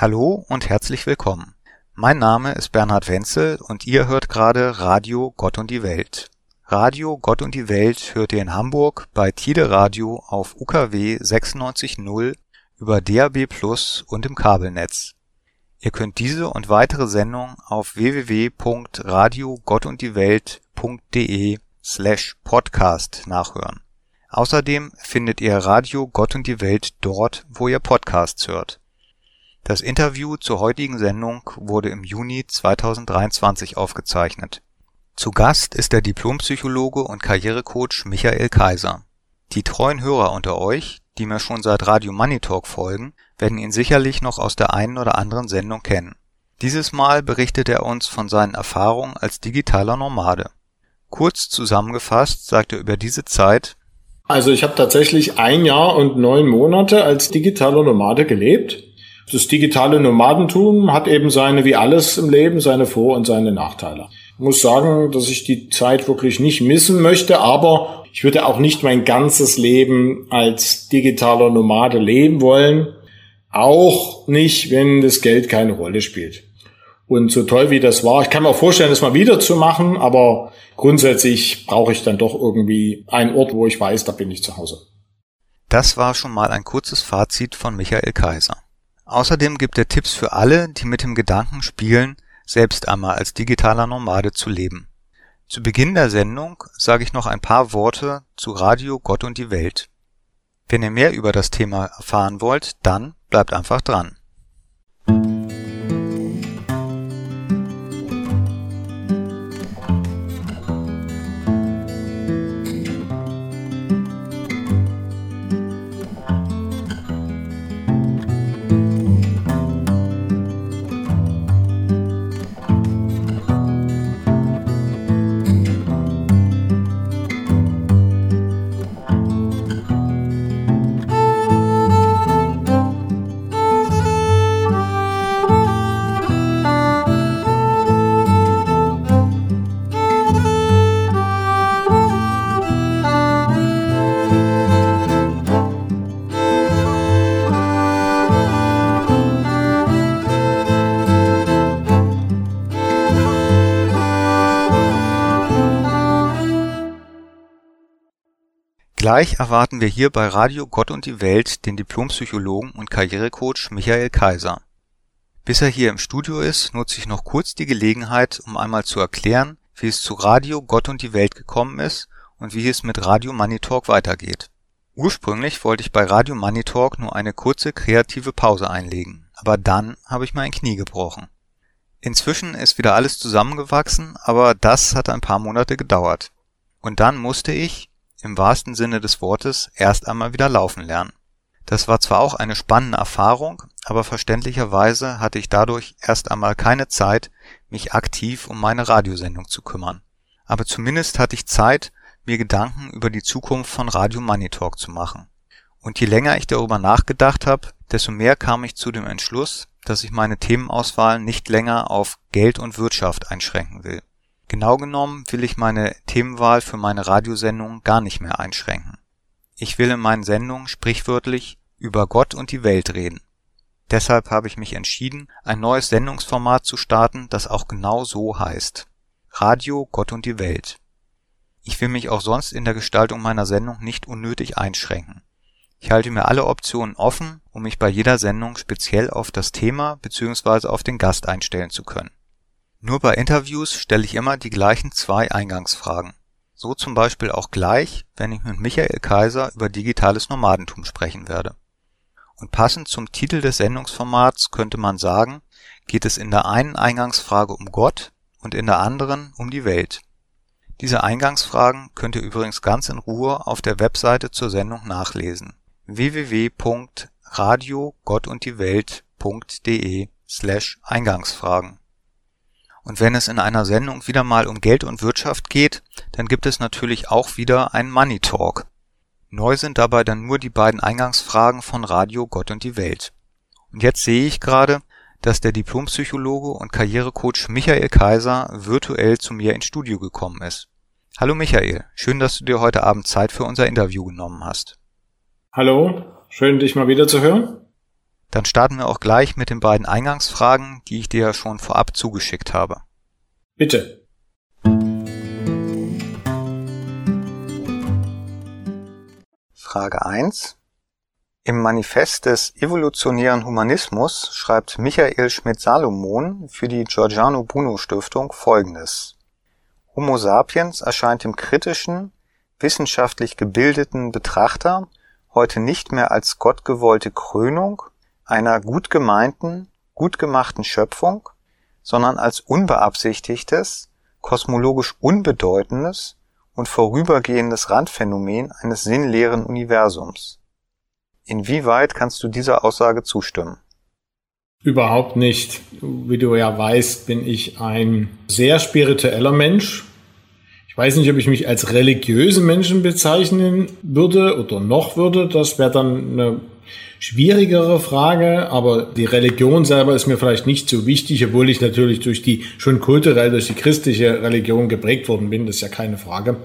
Hallo und herzlich willkommen. Mein Name ist Bernhard Wenzel und ihr hört gerade Radio Gott und die Welt. Radio Gott und die Welt hört ihr in Hamburg bei Tide Radio auf UKW 96.0 über DAB Plus und im Kabelnetz. Ihr könnt diese und weitere Sendungen auf www.radiogottunddie-welt.de slash podcast nachhören. Außerdem findet ihr Radio Gott und die Welt dort, wo ihr Podcasts hört. Das Interview zur heutigen Sendung wurde im Juni 2023 aufgezeichnet. Zu Gast ist der Diplompsychologe und Karrierecoach Michael Kaiser. Die treuen Hörer unter euch, die mir schon seit Radio Money Talk folgen, werden ihn sicherlich noch aus der einen oder anderen Sendung kennen. Dieses Mal berichtet er uns von seinen Erfahrungen als digitaler Nomade. Kurz zusammengefasst sagt er über diese Zeit Also ich habe tatsächlich ein Jahr und neun Monate als digitaler Nomade gelebt. Das digitale Nomadentum hat eben seine, wie alles im Leben, seine Vor- und seine Nachteile muss sagen, dass ich die Zeit wirklich nicht missen möchte, aber ich würde auch nicht mein ganzes Leben als digitaler Nomade leben wollen. Auch nicht, wenn das Geld keine Rolle spielt. Und so toll wie das war, ich kann mir auch vorstellen, das mal wieder zu machen, aber grundsätzlich brauche ich dann doch irgendwie einen Ort, wo ich weiß, da bin ich zu Hause. Das war schon mal ein kurzes Fazit von Michael Kaiser. Außerdem gibt er Tipps für alle, die mit dem Gedanken spielen, selbst einmal als digitaler Nomade zu leben. Zu Beginn der Sendung sage ich noch ein paar Worte zu Radio Gott und die Welt. Wenn ihr mehr über das Thema erfahren wollt, dann bleibt einfach dran. Gleich erwarten wir hier bei Radio Gott und die Welt den Diplompsychologen und Karrierecoach Michael Kaiser. Bis er hier im Studio ist, nutze ich noch kurz die Gelegenheit, um einmal zu erklären, wie es zu Radio Gott und die Welt gekommen ist und wie es mit Radio Money Talk weitergeht. Ursprünglich wollte ich bei Radio Money Talk nur eine kurze kreative Pause einlegen, aber dann habe ich mir ein Knie gebrochen. Inzwischen ist wieder alles zusammengewachsen, aber das hat ein paar Monate gedauert. Und dann musste ich, im wahrsten Sinne des Wortes erst einmal wieder laufen lernen. Das war zwar auch eine spannende Erfahrung, aber verständlicherweise hatte ich dadurch erst einmal keine Zeit, mich aktiv um meine Radiosendung zu kümmern. Aber zumindest hatte ich Zeit, mir Gedanken über die Zukunft von Radio Money Talk zu machen. Und je länger ich darüber nachgedacht habe, desto mehr kam ich zu dem Entschluss, dass ich meine Themenauswahl nicht länger auf Geld und Wirtschaft einschränken will. Genau genommen will ich meine Themenwahl für meine Radiosendungen gar nicht mehr einschränken. Ich will in meinen Sendungen sprichwörtlich über Gott und die Welt reden. Deshalb habe ich mich entschieden, ein neues Sendungsformat zu starten, das auch genau so heißt. Radio Gott und die Welt. Ich will mich auch sonst in der Gestaltung meiner Sendung nicht unnötig einschränken. Ich halte mir alle Optionen offen, um mich bei jeder Sendung speziell auf das Thema bzw. auf den Gast einstellen zu können. Nur bei Interviews stelle ich immer die gleichen zwei Eingangsfragen. So zum Beispiel auch gleich, wenn ich mit Michael Kaiser über digitales Nomadentum sprechen werde. Und passend zum Titel des Sendungsformats könnte man sagen, geht es in der einen Eingangsfrage um Gott und in der anderen um die Welt. Diese Eingangsfragen könnt ihr übrigens ganz in Ruhe auf der Webseite zur Sendung nachlesen. www.radiogottunddiewelt.de slash Eingangsfragen und wenn es in einer Sendung wieder mal um Geld und Wirtschaft geht, dann gibt es natürlich auch wieder einen Money Talk. Neu sind dabei dann nur die beiden Eingangsfragen von Radio Gott und die Welt. Und jetzt sehe ich gerade, dass der Diplompsychologe und Karrierecoach Michael Kaiser virtuell zu mir ins Studio gekommen ist. Hallo Michael, schön, dass du dir heute Abend Zeit für unser Interview genommen hast. Hallo, schön dich mal wieder zu hören. Dann starten wir auch gleich mit den beiden Eingangsfragen, die ich dir ja schon vorab zugeschickt habe. Bitte. Frage 1. Im Manifest des evolutionären Humanismus schreibt Michael Schmidt-Salomon für die Giordano Bruno Stiftung folgendes. Homo sapiens erscheint dem kritischen, wissenschaftlich gebildeten Betrachter heute nicht mehr als gottgewollte Krönung einer gut gemeinten, gut gemachten Schöpfung, sondern als unbeabsichtigtes, kosmologisch unbedeutendes und vorübergehendes Randphänomen eines sinnleeren Universums. Inwieweit kannst du dieser Aussage zustimmen? Überhaupt nicht. Wie du ja weißt, bin ich ein sehr spiritueller Mensch. Ich weiß nicht, ob ich mich als religiösen Menschen bezeichnen würde oder noch würde. Das wäre dann eine schwierigere Frage, aber die Religion selber ist mir vielleicht nicht so wichtig, obwohl ich natürlich durch die, schon kulturell durch die christliche Religion geprägt worden bin, das ist ja keine Frage.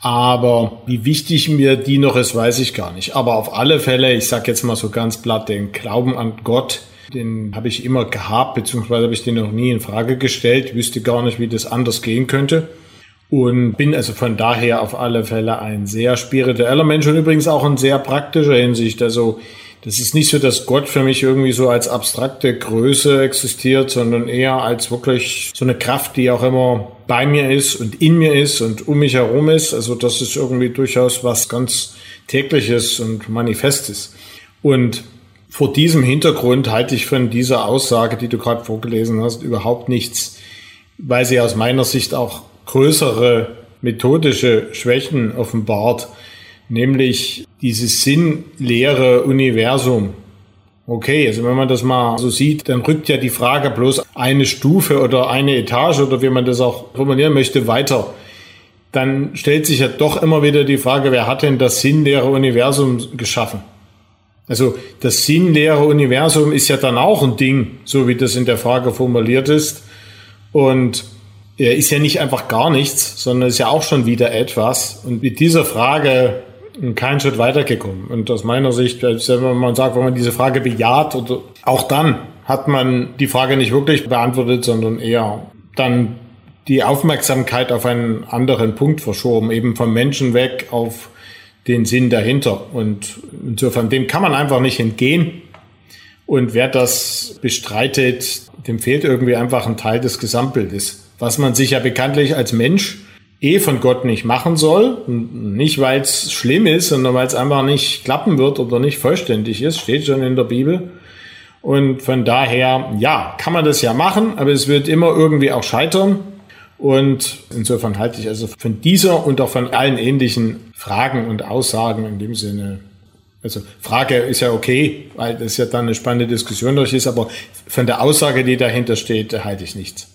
Aber wie wichtig mir die noch ist, weiß ich gar nicht. Aber auf alle Fälle, ich sage jetzt mal so ganz platt, den Glauben an Gott, den habe ich immer gehabt, beziehungsweise habe ich den noch nie in Frage gestellt, wüsste gar nicht, wie das anders gehen könnte. Und bin also von daher auf alle Fälle ein sehr spiritueller Mensch und übrigens auch in sehr praktischer Hinsicht. Also das ist nicht so, dass Gott für mich irgendwie so als abstrakte Größe existiert, sondern eher als wirklich so eine Kraft, die auch immer bei mir ist und in mir ist und um mich herum ist. Also das ist irgendwie durchaus was ganz tägliches und manifestes. Und vor diesem Hintergrund halte ich von dieser Aussage, die du gerade vorgelesen hast, überhaupt nichts, weil sie aus meiner Sicht auch größere methodische Schwächen offenbart nämlich dieses sinnleere Universum. Okay, also wenn man das mal so sieht, dann rückt ja die Frage bloß eine Stufe oder eine Etage oder wie man das auch formulieren möchte, weiter. Dann stellt sich ja doch immer wieder die Frage, wer hat denn das sinnleere Universum geschaffen? Also das sinnleere Universum ist ja dann auch ein Ding, so wie das in der Frage formuliert ist. Und ist ja nicht einfach gar nichts, sondern ist ja auch schon wieder etwas. Und mit dieser Frage keinen Schritt weitergekommen. Und aus meiner Sicht, wenn man sagt, wenn man diese Frage bejaht, oder auch dann hat man die Frage nicht wirklich beantwortet, sondern eher dann die Aufmerksamkeit auf einen anderen Punkt verschoben, eben vom Menschen weg auf den Sinn dahinter. Und insofern, dem kann man einfach nicht entgehen. Und wer das bestreitet, dem fehlt irgendwie einfach ein Teil des Gesamtbildes. Was man sich ja bekanntlich als Mensch eh von Gott nicht machen soll. Nicht, weil es schlimm ist, sondern weil es einfach nicht klappen wird oder nicht vollständig ist. Steht schon in der Bibel. Und von daher, ja, kann man das ja machen, aber es wird immer irgendwie auch scheitern. Und insofern halte ich also von dieser und auch von allen ähnlichen Fragen und Aussagen in dem Sinne, also Frage ist ja okay, weil das ja dann eine spannende Diskussion durch ist, aber von der Aussage, die dahinter steht, halte ich nichts.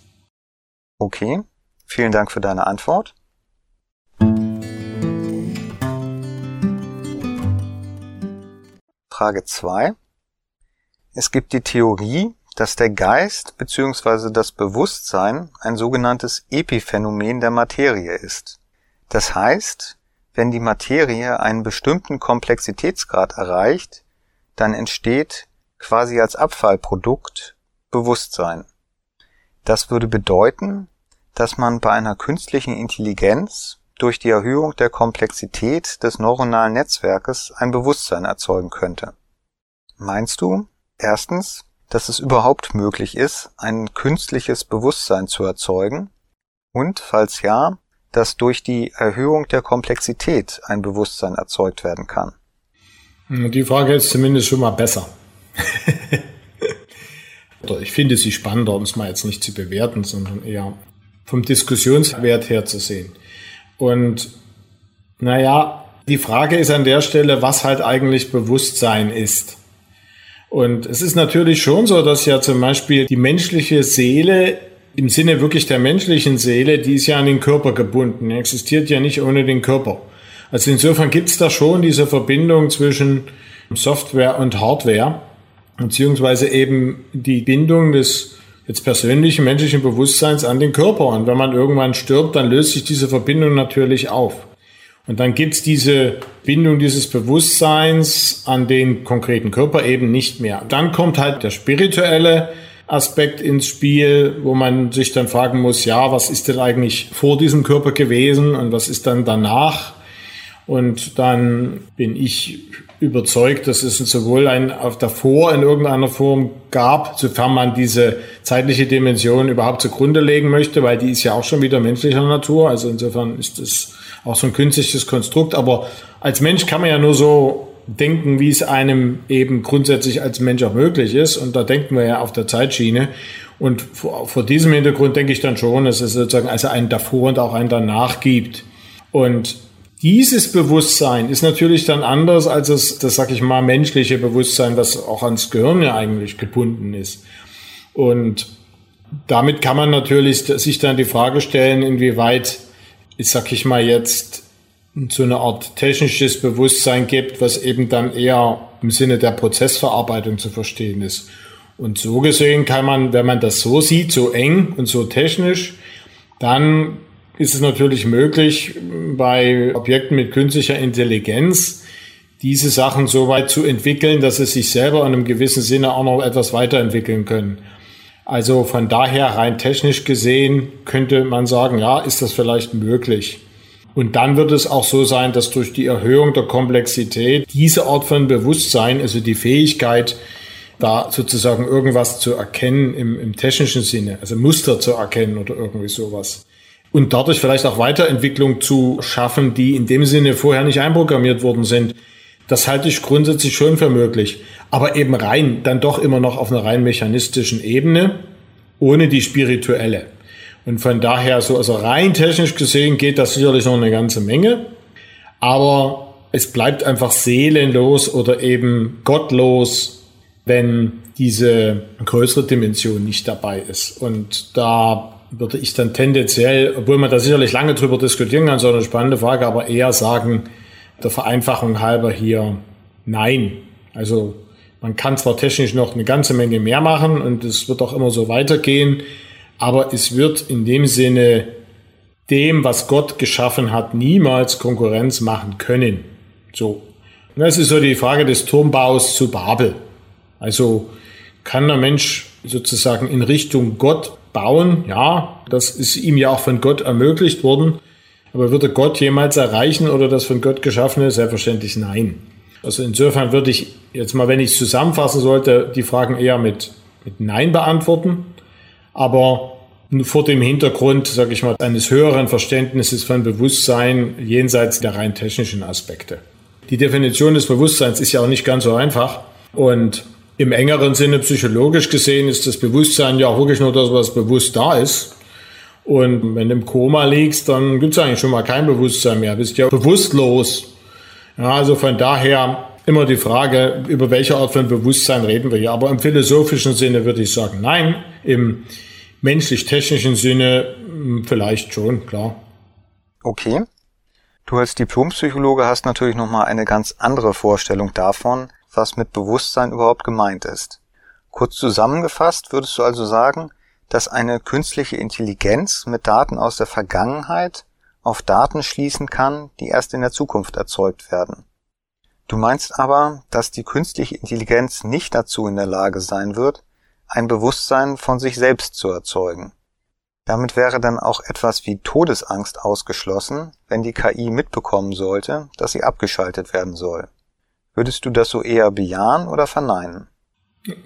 Okay. Vielen Dank für deine Antwort. Frage 2. Es gibt die Theorie, dass der Geist bzw. das Bewusstsein ein sogenanntes Epiphänomen der Materie ist. Das heißt, wenn die Materie einen bestimmten Komplexitätsgrad erreicht, dann entsteht quasi als Abfallprodukt Bewusstsein. Das würde bedeuten, dass man bei einer künstlichen Intelligenz durch die Erhöhung der Komplexität des neuronalen Netzwerkes ein Bewusstsein erzeugen könnte. Meinst du, erstens, dass es überhaupt möglich ist, ein künstliches Bewusstsein zu erzeugen? Und, falls ja, dass durch die Erhöhung der Komplexität ein Bewusstsein erzeugt werden kann? Die Frage ist zumindest schon mal besser. ich finde sie spannender, um es mal jetzt nicht zu bewerten, sondern eher vom Diskussionswert her zu sehen. Und naja, die Frage ist an der Stelle, was halt eigentlich Bewusstsein ist. Und es ist natürlich schon so, dass ja zum Beispiel die menschliche Seele im Sinne wirklich der menschlichen Seele, die ist ja an den Körper gebunden, die existiert ja nicht ohne den Körper. Also insofern gibt es da schon diese Verbindung zwischen Software und Hardware, beziehungsweise eben die Bindung des jetzt persönlichen menschlichen Bewusstseins an den Körper. Und wenn man irgendwann stirbt, dann löst sich diese Verbindung natürlich auf. Und dann gibt's diese Bindung dieses Bewusstseins an den konkreten Körper eben nicht mehr. Dann kommt halt der spirituelle Aspekt ins Spiel, wo man sich dann fragen muss, ja, was ist denn eigentlich vor diesem Körper gewesen und was ist dann danach? Und dann bin ich überzeugt, dass es sowohl ein auf davor in irgendeiner Form gab, sofern man diese zeitliche Dimension überhaupt zugrunde legen möchte, weil die ist ja auch schon wieder menschlicher Natur. Also insofern ist es auch so ein künstliches Konstrukt. Aber als Mensch kann man ja nur so denken, wie es einem eben grundsätzlich als Mensch auch möglich ist. Und da denken wir ja auf der Zeitschiene. Und vor, vor diesem Hintergrund denke ich dann schon, dass es sozusagen also ein davor und auch ein danach gibt. Und dieses Bewusstsein ist natürlich dann anders als das, das sag ich mal, menschliche Bewusstsein, was auch ans Gehirn ja eigentlich gebunden ist. Und damit kann man natürlich sich dann die Frage stellen, inwieweit ich sag ich mal jetzt, so eine Art technisches Bewusstsein gibt, was eben dann eher im Sinne der Prozessverarbeitung zu verstehen ist. Und so gesehen kann man, wenn man das so sieht, so eng und so technisch, dann ist es natürlich möglich, bei Objekten mit künstlicher Intelligenz diese Sachen so weit zu entwickeln, dass sie sich selber in einem gewissen Sinne auch noch etwas weiterentwickeln können. Also von daher rein technisch gesehen könnte man sagen, ja, ist das vielleicht möglich. Und dann wird es auch so sein, dass durch die Erhöhung der Komplexität diese Art von Bewusstsein, also die Fähigkeit, da sozusagen irgendwas zu erkennen im, im technischen Sinne, also Muster zu erkennen oder irgendwie sowas. Und dadurch vielleicht auch Weiterentwicklung zu schaffen, die in dem Sinne vorher nicht einprogrammiert worden sind. Das halte ich grundsätzlich schon für möglich aber eben rein, dann doch immer noch auf einer rein mechanistischen Ebene, ohne die spirituelle. Und von daher, so also rein technisch gesehen, geht das sicherlich noch eine ganze Menge, aber es bleibt einfach seelenlos oder eben gottlos, wenn diese größere Dimension nicht dabei ist. Und da würde ich dann tendenziell, obwohl man da sicherlich lange drüber diskutieren kann, so eine spannende Frage, aber eher sagen, der Vereinfachung halber hier nein. Also man kann zwar technisch noch eine ganze Menge mehr machen und es wird auch immer so weitergehen, aber es wird in dem Sinne dem, was Gott geschaffen hat, niemals Konkurrenz machen können. So. Und das ist so die Frage des Turmbaus zu Babel. Also kann der Mensch sozusagen in Richtung Gott bauen? Ja, das ist ihm ja auch von Gott ermöglicht worden. Aber würde Gott jemals erreichen oder das von Gott geschaffene? Selbstverständlich nein. Also insofern würde ich jetzt mal, wenn ich es zusammenfassen sollte, die Fragen eher mit, mit Nein beantworten. Aber vor dem Hintergrund, sage ich mal, eines höheren Verständnisses von Bewusstsein jenseits der rein technischen Aspekte. Die Definition des Bewusstseins ist ja auch nicht ganz so einfach. Und im engeren Sinne psychologisch gesehen ist das Bewusstsein ja auch wirklich nur das, was bewusst da ist. Und wenn du im Koma liegst, dann gibt es eigentlich schon mal kein Bewusstsein mehr. Du bist ja bewusstlos. Ja, also von daher immer die Frage, über welche Art von Bewusstsein reden wir hier. Aber im philosophischen Sinne würde ich sagen, nein. Im menschlich-technischen Sinne hm, vielleicht schon, klar. Okay. Du als Diplompsychologe hast natürlich nochmal eine ganz andere Vorstellung davon, was mit Bewusstsein überhaupt gemeint ist. Kurz zusammengefasst würdest du also sagen, dass eine künstliche Intelligenz mit Daten aus der Vergangenheit auf Daten schließen kann, die erst in der Zukunft erzeugt werden. Du meinst aber, dass die künstliche Intelligenz nicht dazu in der Lage sein wird, ein Bewusstsein von sich selbst zu erzeugen. Damit wäre dann auch etwas wie Todesangst ausgeschlossen, wenn die KI mitbekommen sollte, dass sie abgeschaltet werden soll. Würdest du das so eher bejahen oder verneinen?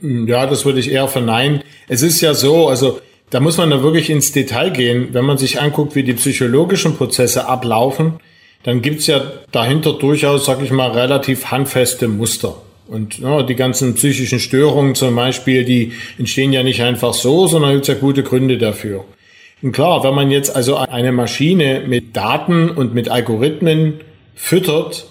Ja, das würde ich eher verneinen. Es ist ja so, also da muss man da wirklich ins Detail gehen. Wenn man sich anguckt, wie die psychologischen Prozesse ablaufen, dann gibt's ja dahinter durchaus, sag ich mal, relativ handfeste Muster. Und ja, die ganzen psychischen Störungen zum Beispiel, die entstehen ja nicht einfach so, sondern gibt's ja gute Gründe dafür. Und klar, wenn man jetzt also eine Maschine mit Daten und mit Algorithmen füttert,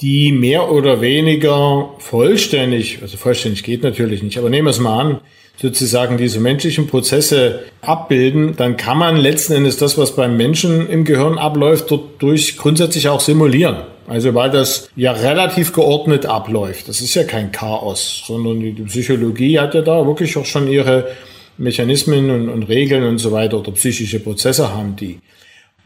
die mehr oder weniger vollständig, also vollständig geht natürlich nicht, aber nehmen wir es mal an, sozusagen diese menschlichen Prozesse abbilden, dann kann man letzten Endes das, was beim Menschen im Gehirn abläuft, dort durch grundsätzlich auch simulieren. Also weil das ja relativ geordnet abläuft. Das ist ja kein Chaos, sondern die Psychologie hat ja da wirklich auch schon ihre Mechanismen und, und Regeln und so weiter oder psychische Prozesse haben die.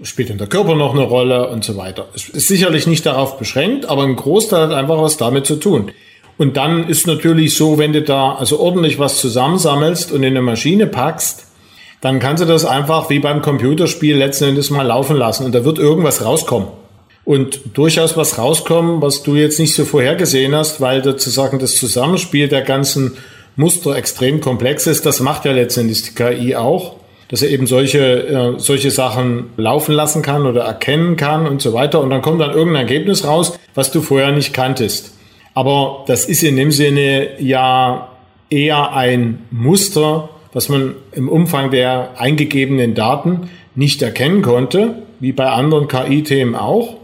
Spielt in der Körper noch eine Rolle und so weiter. Es ist sicherlich nicht darauf beschränkt, aber ein Großteil hat einfach was damit zu tun. Und dann ist natürlich so, wenn du da also ordentlich was zusammensammelst und in eine Maschine packst, dann kannst du das einfach wie beim Computerspiel letzten Endes mal laufen lassen und da wird irgendwas rauskommen. Und durchaus was rauskommen, was du jetzt nicht so vorhergesehen hast, weil sozusagen das Zusammenspiel der ganzen Muster extrem komplex ist. Das macht ja letztendlich die KI auch dass er eben solche, äh, solche Sachen laufen lassen kann oder erkennen kann und so weiter. Und dann kommt dann irgendein Ergebnis raus, was du vorher nicht kanntest. Aber das ist in dem Sinne ja eher ein Muster, was man im Umfang der eingegebenen Daten nicht erkennen konnte, wie bei anderen KI-Themen auch.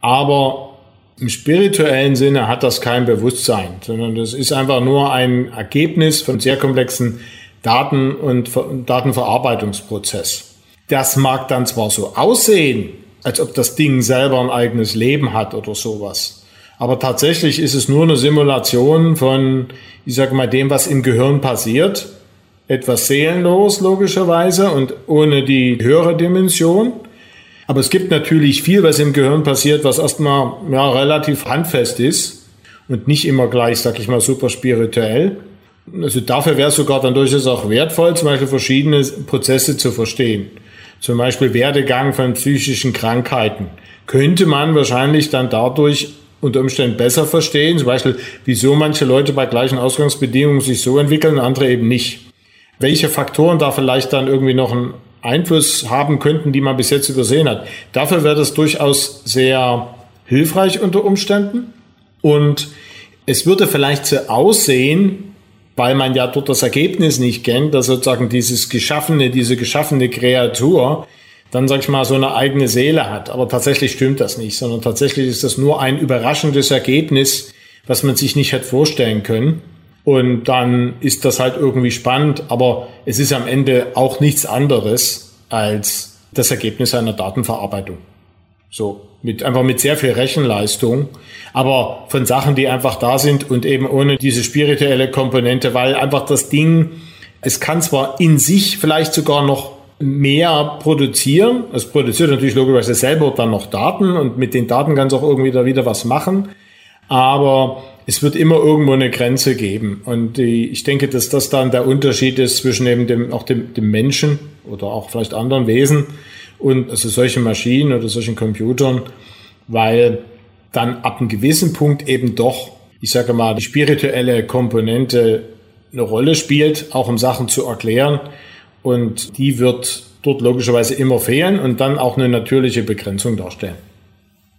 Aber im spirituellen Sinne hat das kein Bewusstsein, sondern das ist einfach nur ein Ergebnis von sehr komplexen Daten- und Datenverarbeitungsprozess. Das mag dann zwar so aussehen, als ob das Ding selber ein eigenes Leben hat oder sowas. Aber tatsächlich ist es nur eine Simulation von, ich sage mal, dem, was im Gehirn passiert. Etwas seelenlos, logischerweise, und ohne die höhere Dimension. Aber es gibt natürlich viel, was im Gehirn passiert, was erstmal ja, relativ handfest ist und nicht immer gleich, sag ich mal, super spirituell. Also dafür wäre es sogar dann durchaus auch wertvoll, zum Beispiel verschiedene Prozesse zu verstehen. Zum Beispiel Werdegang von psychischen Krankheiten. Könnte man wahrscheinlich dann dadurch unter Umständen besser verstehen, zum Beispiel, wieso manche Leute bei gleichen Ausgangsbedingungen sich so entwickeln, andere eben nicht. Welche Faktoren da vielleicht dann irgendwie noch einen Einfluss haben könnten, die man bis jetzt übersehen hat. Dafür wäre das durchaus sehr hilfreich unter Umständen. Und es würde vielleicht so aussehen, weil man ja dort das Ergebnis nicht kennt, dass sozusagen dieses geschaffene, diese geschaffene Kreatur dann, sag ich mal, so eine eigene Seele hat. Aber tatsächlich stimmt das nicht, sondern tatsächlich ist das nur ein überraschendes Ergebnis, was man sich nicht hätte vorstellen können. Und dann ist das halt irgendwie spannend, aber es ist am Ende auch nichts anderes als das Ergebnis einer Datenverarbeitung. So, mit, einfach mit sehr viel Rechenleistung, aber von Sachen, die einfach da sind und eben ohne diese spirituelle Komponente, weil einfach das Ding, es kann zwar in sich vielleicht sogar noch mehr produzieren. Es produziert natürlich logischerweise selber dann noch Daten und mit den Daten kann es auch irgendwie da wieder was machen. Aber es wird immer irgendwo eine Grenze geben. Und die, ich denke, dass das dann der Unterschied ist zwischen eben dem, auch dem, dem Menschen oder auch vielleicht anderen Wesen, und also solche Maschinen oder solchen Computern, weil dann ab einem gewissen Punkt eben doch, ich sage mal, die spirituelle Komponente eine Rolle spielt, auch um Sachen zu erklären. Und die wird dort logischerweise immer fehlen und dann auch eine natürliche Begrenzung darstellen.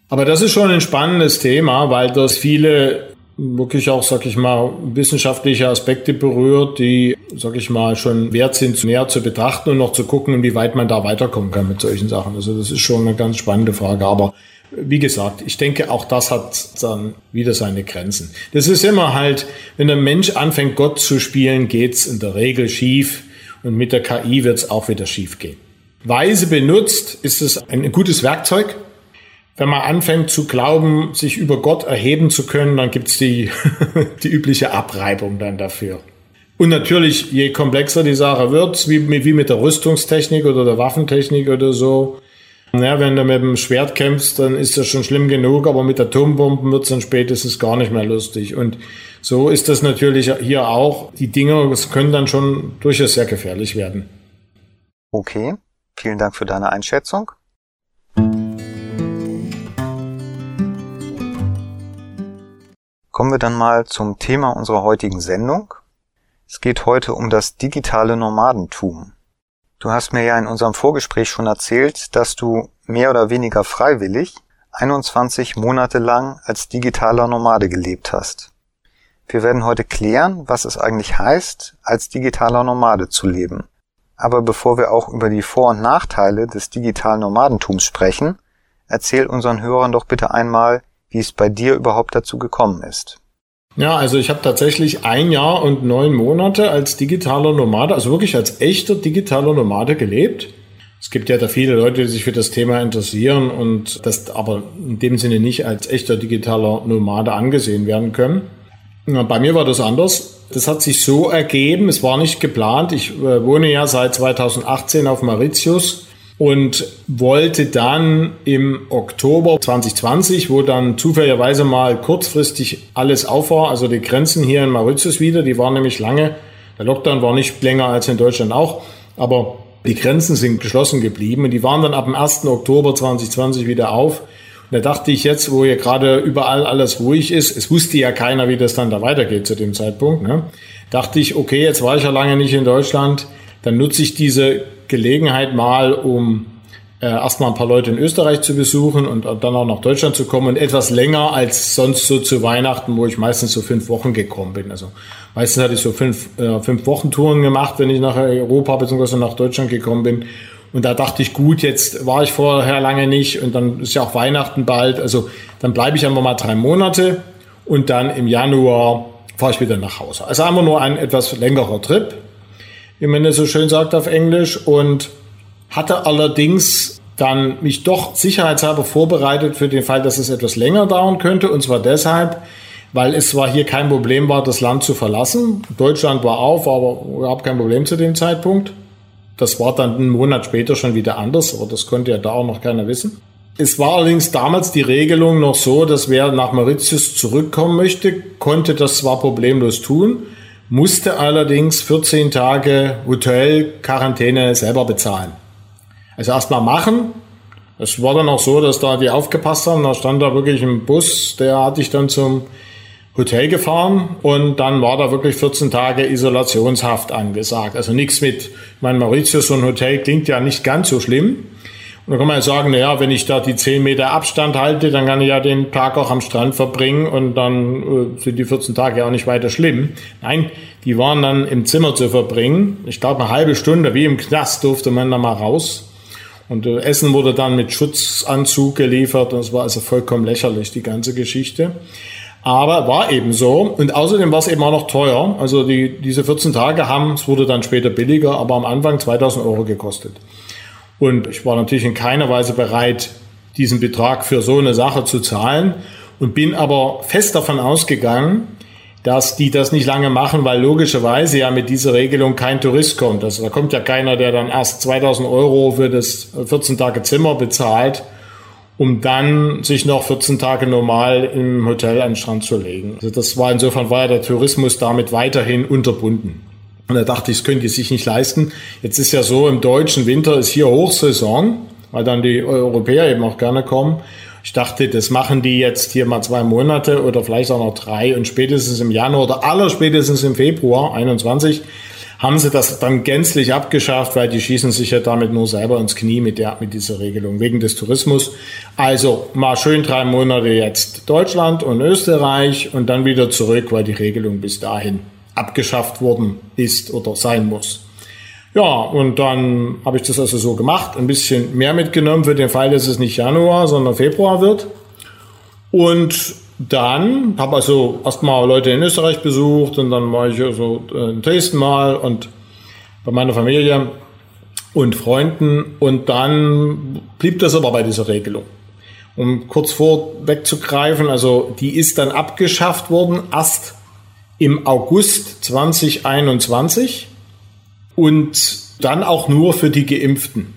Aber das ist schon ein spannendes Thema, weil das viele wirklich auch, sag ich mal, wissenschaftliche Aspekte berührt, die, sag ich mal, schon wert sind, näher zu betrachten und noch zu gucken, inwieweit man da weiterkommen kann mit solchen Sachen. Also das ist schon eine ganz spannende Frage. Aber wie gesagt, ich denke, auch das hat dann wieder seine Grenzen. Das ist immer halt, wenn der Mensch anfängt, Gott zu spielen, geht's in der Regel schief und mit der KI wird's auch wieder schief gehen. Weise benutzt ist es ein gutes Werkzeug, wenn man anfängt zu glauben, sich über Gott erheben zu können, dann gibt's die, die übliche Abreibung dann dafür. Und natürlich, je komplexer die Sache wird, wie, wie mit der Rüstungstechnik oder der Waffentechnik oder so, ja, wenn du mit dem Schwert kämpfst, dann ist das schon schlimm genug, aber mit Atombomben wird's dann spätestens gar nicht mehr lustig. Und so ist das natürlich hier auch. Die Dinge können dann schon durchaus sehr gefährlich werden. Okay, vielen Dank für deine Einschätzung. Kommen wir dann mal zum Thema unserer heutigen Sendung. Es geht heute um das digitale Nomadentum. Du hast mir ja in unserem Vorgespräch schon erzählt, dass du mehr oder weniger freiwillig 21 Monate lang als digitaler Nomade gelebt hast. Wir werden heute klären, was es eigentlich heißt, als digitaler Nomade zu leben. Aber bevor wir auch über die Vor- und Nachteile des digitalen Nomadentums sprechen, erzähl unseren Hörern doch bitte einmal, wie es bei dir überhaupt dazu gekommen ist. Ja, also ich habe tatsächlich ein Jahr und neun Monate als digitaler Nomade, also wirklich als echter digitaler Nomade gelebt. Es gibt ja da viele Leute, die sich für das Thema interessieren und das aber in dem Sinne nicht als echter digitaler Nomade angesehen werden können. Bei mir war das anders. Das hat sich so ergeben, es war nicht geplant. Ich äh, wohne ja seit 2018 auf Mauritius und wollte dann im Oktober 2020, wo dann zufälligerweise mal kurzfristig alles auf war, also die Grenzen hier in Mauritius wieder, die waren nämlich lange, der Lockdown war nicht länger als in Deutschland auch, aber die Grenzen sind geschlossen geblieben und die waren dann ab dem 1. Oktober 2020 wieder auf. Und da dachte ich jetzt, wo hier gerade überall alles ruhig ist, es wusste ja keiner, wie das dann da weitergeht zu dem Zeitpunkt, ne? dachte ich, okay, jetzt war ich ja lange nicht in Deutschland, dann nutze ich diese Gelegenheit mal, um äh, erstmal ein paar Leute in Österreich zu besuchen und dann auch nach Deutschland zu kommen und etwas länger als sonst so zu Weihnachten, wo ich meistens so fünf Wochen gekommen bin. Also meistens hatte ich so fünf, äh, fünf Wochen Touren gemacht, wenn ich nach Europa bzw. nach Deutschland gekommen bin. Und da dachte ich, gut, jetzt war ich vorher lange nicht und dann ist ja auch Weihnachten bald. Also dann bleibe ich einfach mal drei Monate und dann im Januar fahre ich wieder nach Hause. Also einfach nur ein etwas längerer Trip wie man das so schön sagt auf Englisch, und hatte allerdings dann mich doch sicherheitshalber vorbereitet für den Fall, dass es etwas länger dauern könnte. Und zwar deshalb, weil es zwar hier kein Problem war, das Land zu verlassen. Deutschland war auf, aber überhaupt kein Problem zu dem Zeitpunkt. Das war dann einen Monat später schon wieder anders, aber das konnte ja da auch noch keiner wissen. Es war allerdings damals die Regelung noch so, dass wer nach Mauritius zurückkommen möchte, konnte das zwar problemlos tun, musste allerdings 14 Tage Hotel-Quarantäne selber bezahlen. Also erstmal machen. Es war dann auch so, dass da die aufgepasst haben. Da stand da wirklich ein Bus, der hatte ich dann zum Hotel gefahren und dann war da wirklich 14 Tage Isolationshaft angesagt. Also nichts mit, ich meine, Mauritius, so ein Hotel klingt ja nicht ganz so schlimm. Und dann kann man ja sagen, naja, wenn ich da die 10 Meter Abstand halte, dann kann ich ja den Tag auch am Strand verbringen und dann äh, sind die 14 Tage ja auch nicht weiter schlimm. Nein, die waren dann im Zimmer zu verbringen. Ich glaube, eine halbe Stunde, wie im Knast, durfte man da mal raus. Und äh, Essen wurde dann mit Schutzanzug geliefert. Und es war also vollkommen lächerlich, die ganze Geschichte. Aber war eben so. Und außerdem war es eben auch noch teuer. Also die, diese 14 Tage haben, es wurde dann später billiger, aber am Anfang 2000 Euro gekostet. Und ich war natürlich in keiner Weise bereit, diesen Betrag für so eine Sache zu zahlen und bin aber fest davon ausgegangen, dass die das nicht lange machen, weil logischerweise ja mit dieser Regelung kein Tourist kommt. Also da kommt ja keiner, der dann erst 2000 Euro für das 14 Tage Zimmer bezahlt, um dann sich noch 14 Tage normal im Hotel an den Strand zu legen. Also das war insofern war ja der Tourismus damit weiterhin unterbunden. Und da dachte ich, das könnt ihr sich nicht leisten. Jetzt ist ja so, im deutschen Winter ist hier Hochsaison, weil dann die Europäer eben auch gerne kommen. Ich dachte, das machen die jetzt hier mal zwei Monate oder vielleicht auch noch drei und spätestens im Januar oder allerspätestens im Februar 21 haben sie das dann gänzlich abgeschafft, weil die schießen sich ja damit nur selber ins Knie mit, der, mit dieser Regelung wegen des Tourismus. Also mal schön drei Monate jetzt Deutschland und Österreich und dann wieder zurück, weil die Regelung bis dahin abgeschafft worden ist oder sein muss. Ja, und dann habe ich das also so gemacht, ein bisschen mehr mitgenommen für den Fall, dass es nicht Januar, sondern Februar wird. Und dann habe also erstmal Leute in Österreich besucht und dann war ich also in Dresden mal und bei meiner Familie und Freunden und dann blieb das aber bei dieser Regelung. Um kurz vorwegzugreifen, also die ist dann abgeschafft worden, erst im August 2021 und dann auch nur für die Geimpften.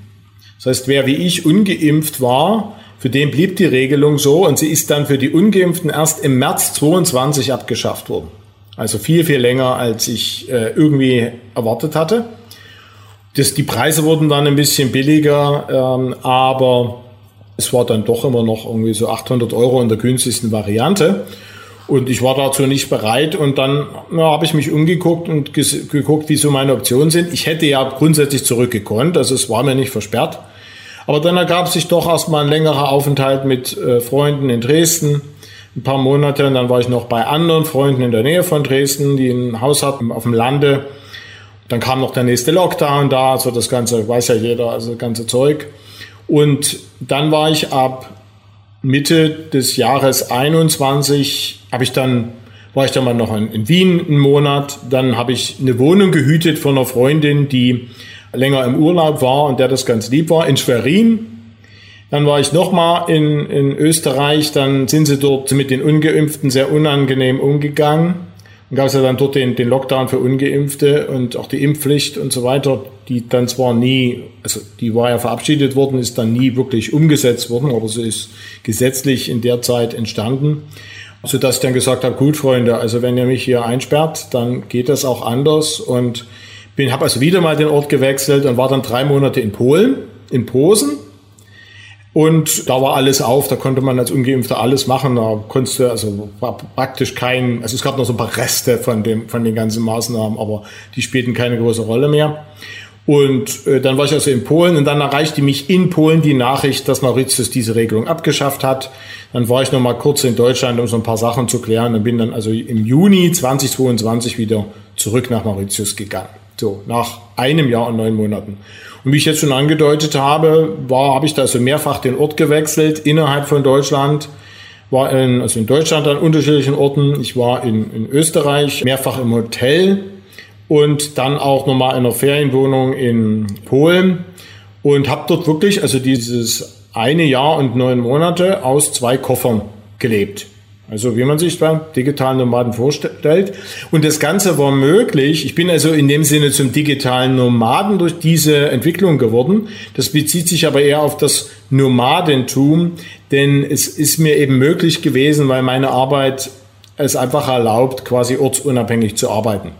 Das heißt, wer wie ich ungeimpft war, für den blieb die Regelung so und sie ist dann für die Ungeimpften erst im März 22 abgeschafft worden. Also viel, viel länger, als ich äh, irgendwie erwartet hatte. Das, die Preise wurden dann ein bisschen billiger, ähm, aber es war dann doch immer noch irgendwie so 800 Euro in der günstigsten Variante. Und ich war dazu nicht bereit und dann ja, habe ich mich umgeguckt und geguckt, wie so meine Optionen sind. Ich hätte ja grundsätzlich zurückgekonnt, also es war mir nicht versperrt. Aber dann ergab sich doch erstmal ein längerer Aufenthalt mit äh, Freunden in Dresden, ein paar Monate und dann war ich noch bei anderen Freunden in der Nähe von Dresden, die ein Haus hatten auf dem Lande. Dann kam noch der nächste Lockdown da, also das ganze, weiß ja jeder, also das ganze Zeug. Und dann war ich ab Mitte des Jahres 21 habe ich dann war ich dann mal noch in, Wien einen Monat. Dann habe ich eine Wohnung gehütet von einer Freundin, die länger im Urlaub war und der das ganz lieb war, in Schwerin. Dann war ich nochmal in, in Österreich. Dann sind sie dort mit den Ungeimpften sehr unangenehm umgegangen. Dann gab es ja dann dort den, den Lockdown für Ungeimpfte und auch die Impfpflicht und so weiter, die dann zwar nie, also die war ja verabschiedet worden, ist dann nie wirklich umgesetzt worden, aber sie ist gesetzlich in der Zeit entstanden, sodass ich dann gesagt habe, gut Freunde, also wenn ihr mich hier einsperrt, dann geht das auch anders. Und bin, habe also wieder mal den Ort gewechselt und war dann drei Monate in Polen, in Posen und da war alles auf, da konnte man als Ungeimpfter alles machen. Da konntest du, also war praktisch kein, also es gab noch so ein paar Reste von dem, von den ganzen Maßnahmen, aber die spielten keine große Rolle mehr. Und äh, dann war ich also in Polen und dann erreichte mich in Polen die Nachricht, dass Mauritius diese Regelung abgeschafft hat. Dann war ich noch mal kurz in Deutschland, um so ein paar Sachen zu klären und bin dann also im Juni 2022 wieder zurück nach Mauritius gegangen. So, nach einem Jahr und neun Monaten. Und wie ich jetzt schon angedeutet habe, war, habe ich da also mehrfach den Ort gewechselt innerhalb von Deutschland. War in, also in Deutschland an unterschiedlichen Orten. Ich war in, in Österreich mehrfach im Hotel und dann auch nochmal in einer Ferienwohnung in Polen und habe dort wirklich, also dieses eine Jahr und neun Monate aus zwei Koffern gelebt. Also wie man sich beim digitalen Nomaden vorstellt. Und das Ganze war möglich. Ich bin also in dem Sinne zum digitalen Nomaden durch diese Entwicklung geworden. Das bezieht sich aber eher auf das Nomadentum, denn es ist mir eben möglich gewesen, weil meine Arbeit es einfach erlaubt, quasi ortsunabhängig zu arbeiten.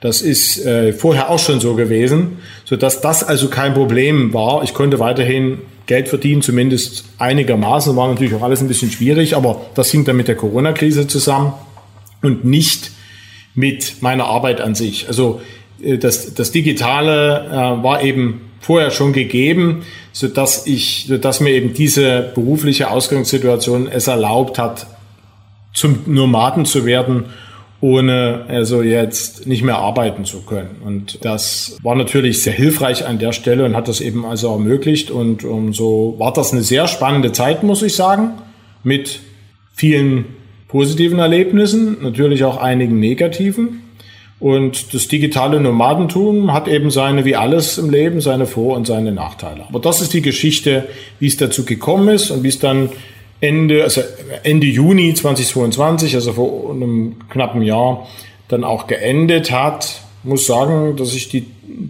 Das ist äh, vorher auch schon so gewesen, so dass das also kein Problem war. Ich konnte weiterhin Geld verdienen, zumindest einigermaßen. War natürlich auch alles ein bisschen schwierig, aber das hing dann mit der Corona-Krise zusammen und nicht mit meiner Arbeit an sich. Also äh, das, das Digitale äh, war eben vorher schon gegeben, so dass ich, dass mir eben diese berufliche Ausgangssituation es erlaubt hat, zum Nomaden zu werden ohne also jetzt nicht mehr arbeiten zu können. Und das war natürlich sehr hilfreich an der Stelle und hat das eben also ermöglicht. Und um, so war das eine sehr spannende Zeit, muss ich sagen, mit vielen positiven Erlebnissen, natürlich auch einigen negativen. Und das digitale Nomadentum hat eben seine, wie alles im Leben, seine Vor- und seine Nachteile. Aber das ist die Geschichte, wie es dazu gekommen ist und wie es dann Ende, also Ende Juni 2022, also vor einem knappen Jahr, dann auch geendet hat. Muss sagen, dass ich die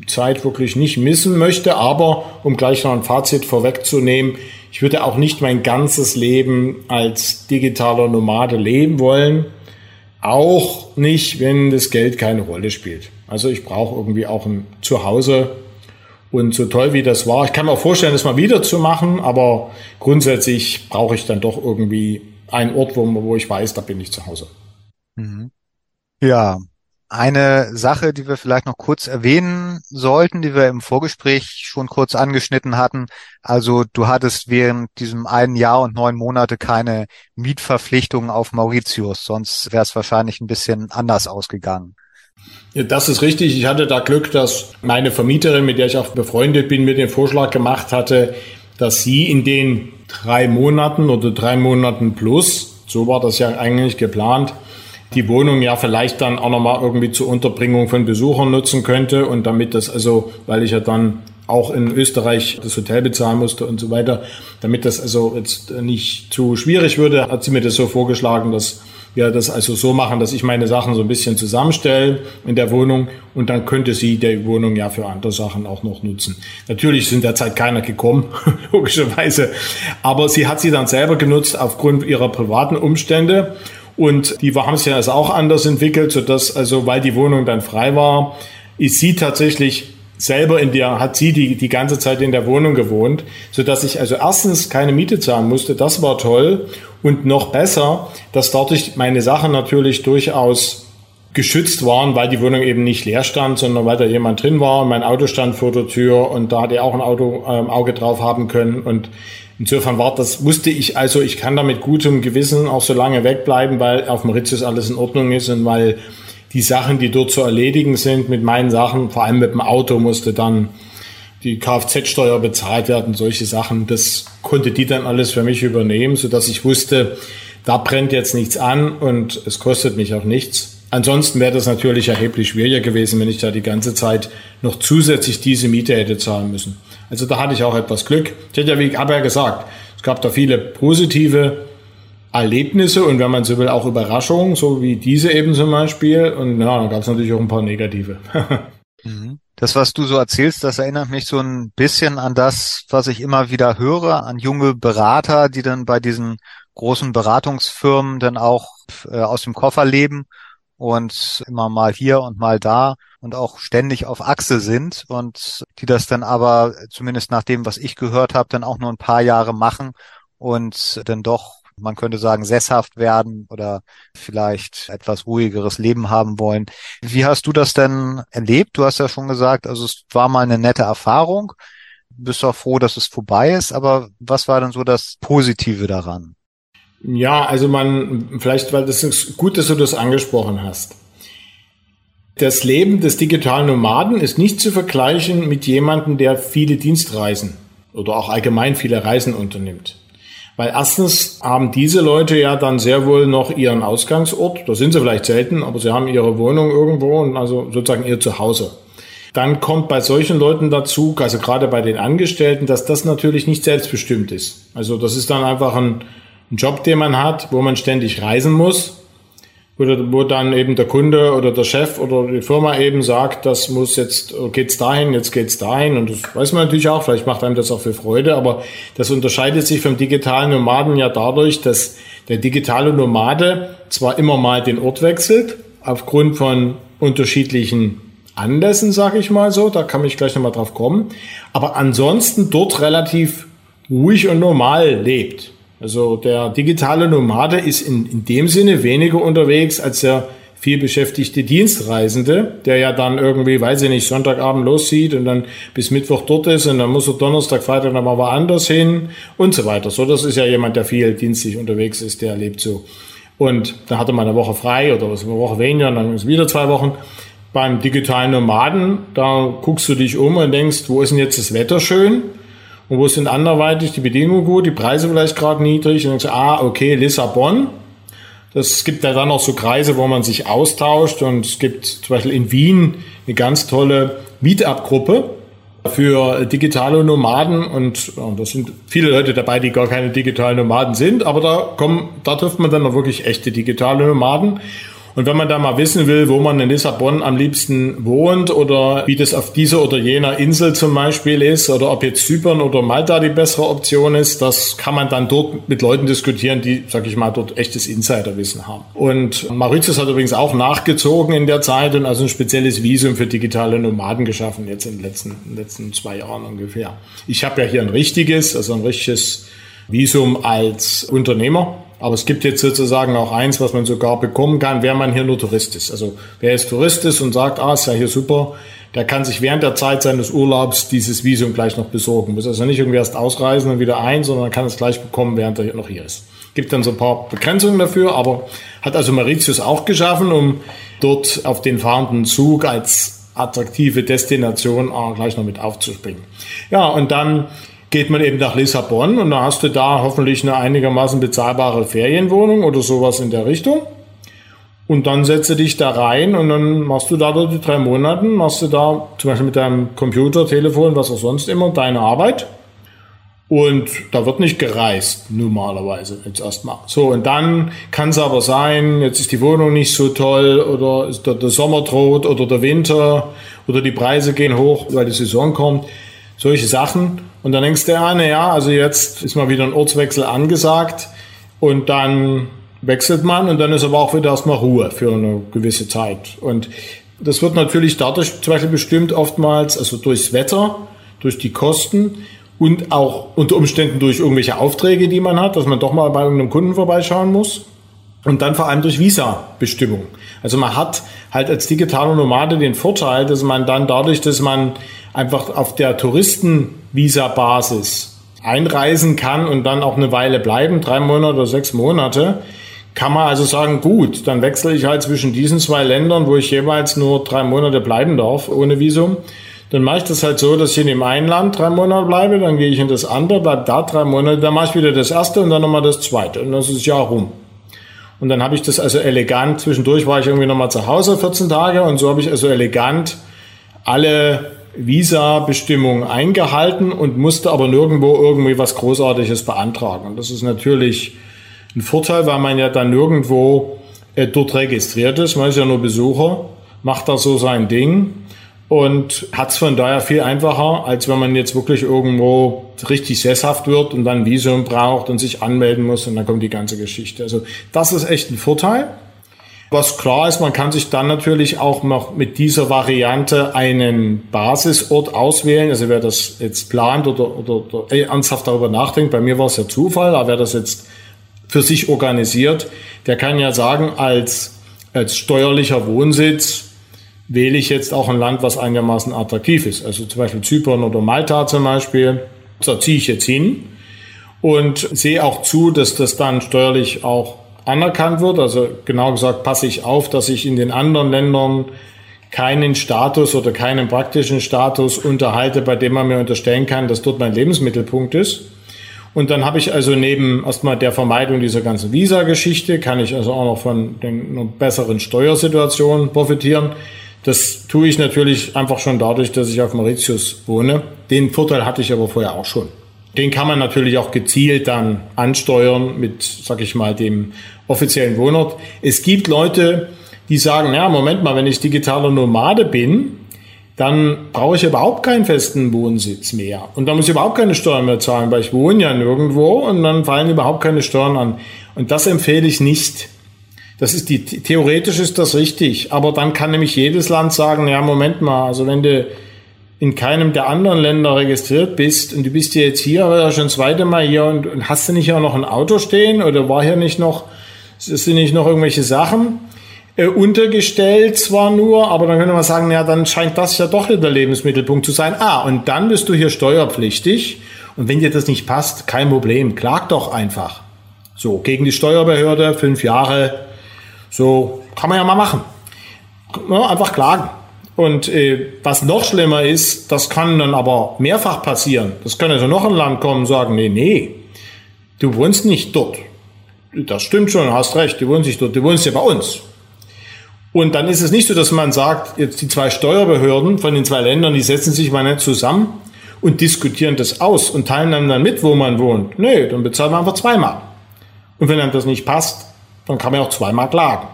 Zeit wirklich nicht missen möchte, aber um gleich noch ein Fazit vorwegzunehmen, ich würde auch nicht mein ganzes Leben als digitaler Nomade leben wollen. Auch nicht, wenn das Geld keine Rolle spielt. Also ich brauche irgendwie auch ein Zuhause, und so toll wie das war, ich kann mir auch vorstellen, das mal wieder zu machen, aber grundsätzlich brauche ich dann doch irgendwie einen Ort, wo, wo ich weiß, da bin ich zu Hause. Mhm. Ja, eine Sache, die wir vielleicht noch kurz erwähnen sollten, die wir im Vorgespräch schon kurz angeschnitten hatten. Also du hattest während diesem einen Jahr und neun Monate keine Mietverpflichtungen auf Mauritius, sonst wäre es wahrscheinlich ein bisschen anders ausgegangen. Das ist richtig. Ich hatte da Glück, dass meine Vermieterin, mit der ich auch befreundet bin, mir den Vorschlag gemacht hatte, dass sie in den drei Monaten oder drei Monaten plus, so war das ja eigentlich geplant, die Wohnung ja vielleicht dann auch nochmal irgendwie zur Unterbringung von Besuchern nutzen könnte und damit das also, weil ich ja dann auch in Österreich das Hotel bezahlen musste und so weiter, damit das also jetzt nicht zu schwierig würde, hat sie mir das so vorgeschlagen, dass wir das also so machen, dass ich meine Sachen so ein bisschen zusammenstelle in der Wohnung und dann könnte sie die Wohnung ja für andere Sachen auch noch nutzen. Natürlich sind derzeit keiner gekommen, logischerweise, aber sie hat sie dann selber genutzt aufgrund ihrer privaten Umstände und die haben sich ja also auch anders entwickelt, so dass also, weil die Wohnung dann frei war, ist sie tatsächlich selber in der, hat sie die, die ganze Zeit in der Wohnung gewohnt, so dass ich also erstens keine Miete zahlen musste. Das war toll. Und noch besser, dass dadurch meine Sachen natürlich durchaus geschützt waren, weil die Wohnung eben nicht leer stand, sondern weil da jemand drin war. Mein Auto stand vor der Tür und da hatte auch ein Auto ähm, Auge drauf haben können. Und insofern war das, wusste ich also, ich kann da mit gutem Gewissen auch so lange wegbleiben, weil auf Mauritius alles in Ordnung ist und weil die Sachen, die dort zu erledigen sind mit meinen Sachen, vor allem mit dem Auto musste dann die Kfz-Steuer bezahlt werden, solche Sachen. Das konnte die dann alles für mich übernehmen, so dass ich wusste, da brennt jetzt nichts an und es kostet mich auch nichts. Ansonsten wäre das natürlich erheblich schwieriger gewesen, wenn ich da die ganze Zeit noch zusätzlich diese Miete hätte zahlen müssen. Also da hatte ich auch etwas Glück. Ich hätte ja, wie ich habe ja gesagt, es gab da viele positive Erlebnisse und wenn man so will, auch Überraschungen, so wie diese eben zum Beispiel. Und ja, dann gab es natürlich auch ein paar negative. Mhm. Das, was du so erzählst, das erinnert mich so ein bisschen an das, was ich immer wieder höre, an junge Berater, die dann bei diesen großen Beratungsfirmen dann auch äh, aus dem Koffer leben und immer mal hier und mal da und auch ständig auf Achse sind und die das dann aber zumindest nach dem, was ich gehört habe, dann auch nur ein paar Jahre machen und dann doch man könnte sagen, sesshaft werden oder vielleicht etwas ruhigeres Leben haben wollen. Wie hast du das denn erlebt? Du hast ja schon gesagt, also es war mal eine nette Erfahrung. Bist auch froh, dass es vorbei ist, aber was war denn so das Positive daran? Ja, also man, vielleicht, weil das ist gut, dass du das angesprochen hast. Das Leben des digitalen Nomaden ist nicht zu vergleichen mit jemandem, der viele Dienstreisen oder auch allgemein viele Reisen unternimmt. Weil erstens haben diese Leute ja dann sehr wohl noch ihren Ausgangsort. Da sind sie vielleicht selten, aber sie haben ihre Wohnung irgendwo und also sozusagen ihr Zuhause. Dann kommt bei solchen Leuten dazu, also gerade bei den Angestellten, dass das natürlich nicht selbstbestimmt ist. Also das ist dann einfach ein, ein Job, den man hat, wo man ständig reisen muss wo, wo dann eben der Kunde oder der Chef oder die Firma eben sagt, das muss jetzt, geht's dahin, jetzt geht's dahin. Und das weiß man natürlich auch, vielleicht macht einem das auch für Freude, aber das unterscheidet sich vom digitalen Nomaden ja dadurch, dass der digitale Nomade zwar immer mal den Ort wechselt, aufgrund von unterschiedlichen Anlässen, sage ich mal so, da kann ich gleich nochmal drauf kommen, aber ansonsten dort relativ ruhig und normal lebt. Also der digitale Nomade ist in, in dem Sinne weniger unterwegs als der viel beschäftigte Dienstreisende, der ja dann irgendwie, weiß ich nicht, Sonntagabend loszieht und dann bis Mittwoch dort ist und dann muss er Donnerstag, Freitag dann mal woanders hin und so weiter. So, das ist ja jemand, der viel dienstlich unterwegs ist, der lebt so. Und dann hat er mal eine Woche frei oder was eine Woche weniger und dann ist wieder zwei Wochen. Beim digitalen Nomaden, da guckst du dich um und denkst, wo ist denn jetzt das Wetter schön? Und wo sind anderweitig die Bedingungen gut, die Preise vielleicht gerade niedrig? Und dann sagst ah, okay, Lissabon. Das gibt ja dann auch so Kreise, wo man sich austauscht. Und es gibt zum Beispiel in Wien eine ganz tolle Meetup-Gruppe für digitale Nomaden. Und ja, da sind viele Leute dabei, die gar keine digitalen Nomaden sind. Aber da kommen, da trifft man dann auch wirklich echte digitale Nomaden. Und wenn man da mal wissen will, wo man in Lissabon am liebsten wohnt oder wie das auf dieser oder jener Insel zum Beispiel ist oder ob jetzt Zypern oder Malta die bessere Option ist, das kann man dann dort mit Leuten diskutieren, die, sag ich mal, dort echtes Insiderwissen haben. Und Mauritius hat übrigens auch nachgezogen in der Zeit und also ein spezielles Visum für digitale Nomaden geschaffen, jetzt in den letzten, in den letzten zwei Jahren ungefähr. Ich habe ja hier ein richtiges, also ein richtiges Visum als Unternehmer aber es gibt jetzt sozusagen auch eins, was man sogar bekommen kann, wenn man hier nur Tourist ist. Also wer jetzt Tourist ist und sagt, ah, ist ja hier super, der kann sich während der Zeit seines Urlaubs dieses Visum gleich noch besorgen. Muss also nicht irgendwie erst ausreisen und wieder ein, sondern kann es gleich bekommen, während er noch hier ist. Gibt dann so ein paar Begrenzungen dafür, aber hat also Mauritius auch geschaffen, um dort auf den fahrenden Zug als attraktive Destination gleich noch mit aufzuspringen. Ja, und dann geht man eben nach Lissabon und dann hast du da hoffentlich eine einigermaßen bezahlbare Ferienwohnung oder sowas in der Richtung. Und dann setze dich da rein und dann machst du da die drei Monate, machst du da zum Beispiel mit deinem Computer, Telefon, was auch sonst immer, deine Arbeit. Und da wird nicht gereist, normalerweise jetzt erstmal. So, und dann kann es aber sein, jetzt ist die Wohnung nicht so toll oder der, der Sommer droht oder der Winter oder die Preise gehen hoch, weil die Saison kommt solche Sachen. Und dann denkst du, ja, naja, also jetzt ist mal wieder ein Ortswechsel angesagt und dann wechselt man und dann ist aber auch wieder erstmal Ruhe für eine gewisse Zeit. Und das wird natürlich dadurch zum Beispiel bestimmt oftmals, also durchs Wetter, durch die Kosten und auch unter Umständen durch irgendwelche Aufträge, die man hat, dass man doch mal bei irgendeinem Kunden vorbeischauen muss. Und dann vor allem durch Visa-Bestimmung. Also man hat halt als digitaler Nomade den Vorteil, dass man dann dadurch, dass man einfach auf der Touristen-Visa-Basis einreisen kann und dann auch eine Weile bleiben, drei Monate oder sechs Monate, kann man also sagen, gut, dann wechsle ich halt zwischen diesen zwei Ländern, wo ich jeweils nur drei Monate bleiben darf, ohne Visum. Dann mache ich das halt so, dass ich in dem einen Land drei Monate bleibe, dann gehe ich in das andere, bleibe da drei Monate, dann mache ich wieder das erste und dann nochmal das zweite. Und das ist das Jahr rum. Und dann habe ich das also elegant, zwischendurch war ich irgendwie nochmal zu Hause 14 Tage und so habe ich also elegant alle Visa-Bestimmungen eingehalten und musste aber nirgendwo irgendwie was Großartiges beantragen. Und das ist natürlich ein Vorteil, weil man ja dann nirgendwo äh, dort registriert ist. Man ist ja nur Besucher, macht da so sein Ding und hat es von daher viel einfacher, als wenn man jetzt wirklich irgendwo richtig sesshaft wird und dann Visum braucht und sich anmelden muss und dann kommt die ganze Geschichte. Also das ist echt ein Vorteil. Was klar ist, man kann sich dann natürlich auch noch mit dieser Variante einen Basisort auswählen. Also wer das jetzt plant oder, oder, oder ernsthaft darüber nachdenkt, bei mir war es ja Zufall, aber wer das jetzt für sich organisiert, der kann ja sagen, als, als steuerlicher Wohnsitz wähle ich jetzt auch ein Land, was einigermaßen attraktiv ist. Also zum Beispiel Zypern oder Malta zum Beispiel. Da ziehe ich jetzt hin und sehe auch zu, dass das dann steuerlich auch anerkannt wird. Also genau gesagt passe ich auf, dass ich in den anderen Ländern keinen Status oder keinen praktischen Status unterhalte, bei dem man mir unterstellen kann, dass dort mein Lebensmittelpunkt ist. Und dann habe ich also neben erstmal der Vermeidung dieser ganzen Visa-Geschichte, kann ich also auch noch von einer besseren Steuersituation profitieren. Das tue ich natürlich einfach schon dadurch, dass ich auf Mauritius wohne. Den Vorteil hatte ich aber vorher auch schon. Den kann man natürlich auch gezielt dann ansteuern mit, sag ich mal, dem offiziellen Wohnort. Es gibt Leute, die sagen, ja, Moment mal, wenn ich digitaler Nomade bin, dann brauche ich überhaupt keinen festen Wohnsitz mehr. Und da muss ich überhaupt keine Steuern mehr zahlen, weil ich wohne ja nirgendwo und dann fallen überhaupt keine Steuern an. Und das empfehle ich nicht. Das ist die, theoretisch ist das richtig, aber dann kann nämlich jedes Land sagen, ja, Moment mal, also wenn du in keinem der anderen Länder registriert bist und du bist ja jetzt hier, aber schon das zweite Mal hier und, und hast du nicht auch noch ein Auto stehen oder war hier nicht noch, sind nicht noch irgendwelche Sachen? äh, untergestellt zwar nur, aber dann könnte man sagen, ja, dann scheint das ja doch der Lebensmittelpunkt zu sein. Ah, und dann bist du hier steuerpflichtig. Und wenn dir das nicht passt, kein Problem, klag doch einfach. So, gegen die Steuerbehörde, fünf Jahre, so, kann man ja mal machen. Ja, einfach klagen. Und äh, was noch schlimmer ist, das kann dann aber mehrfach passieren. Das kann also noch ein Land kommen und sagen, nee, nee, du wohnst nicht dort. Das stimmt schon, hast recht, du wohnst nicht dort, du wohnst ja bei uns. Und dann ist es nicht so, dass man sagt, jetzt die zwei Steuerbehörden von den zwei Ländern, die setzen sich mal nicht zusammen und diskutieren das aus und teilen dann, mit, wo man wohnt. Nee, dann bezahlt man einfach zweimal. Und wenn einem das nicht passt, dann kann man auch zweimal klagen.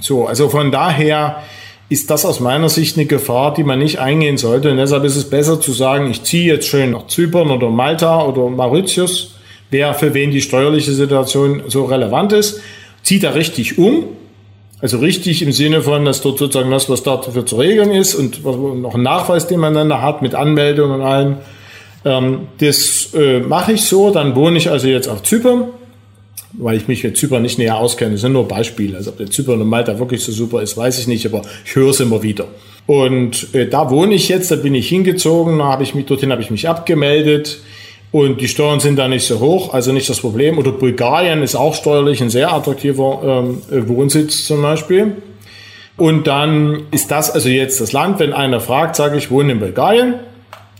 So, also von daher ist das aus meiner Sicht eine Gefahr, die man nicht eingehen sollte. Und deshalb ist es besser zu sagen, ich ziehe jetzt schön nach Zypern oder Malta oder Mauritius, wer für wen die steuerliche Situation so relevant ist, zieht da richtig um also richtig im Sinne von, dass dort sozusagen das, was dafür zu regeln ist und noch ein Nachweis, den man dann da hat mit Anmeldung und allem. Ähm, das äh, mache ich so. Dann wohne ich also jetzt auf Zypern, weil ich mich mit Zypern nicht näher auskenne. Das sind nur Beispiele. Also ob der Zypern und Malta wirklich so super ist, weiß ich nicht, aber ich höre es immer wieder. Und äh, da wohne ich jetzt, da bin ich hingezogen, da habe ich mich, dorthin habe ich mich abgemeldet. Und die Steuern sind da nicht so hoch, also nicht das Problem. Oder Bulgarien ist auch steuerlich ein sehr attraktiver ähm, Wohnsitz zum Beispiel. Und dann ist das also jetzt das Land, wenn einer fragt, sage ich, wohne in Bulgarien.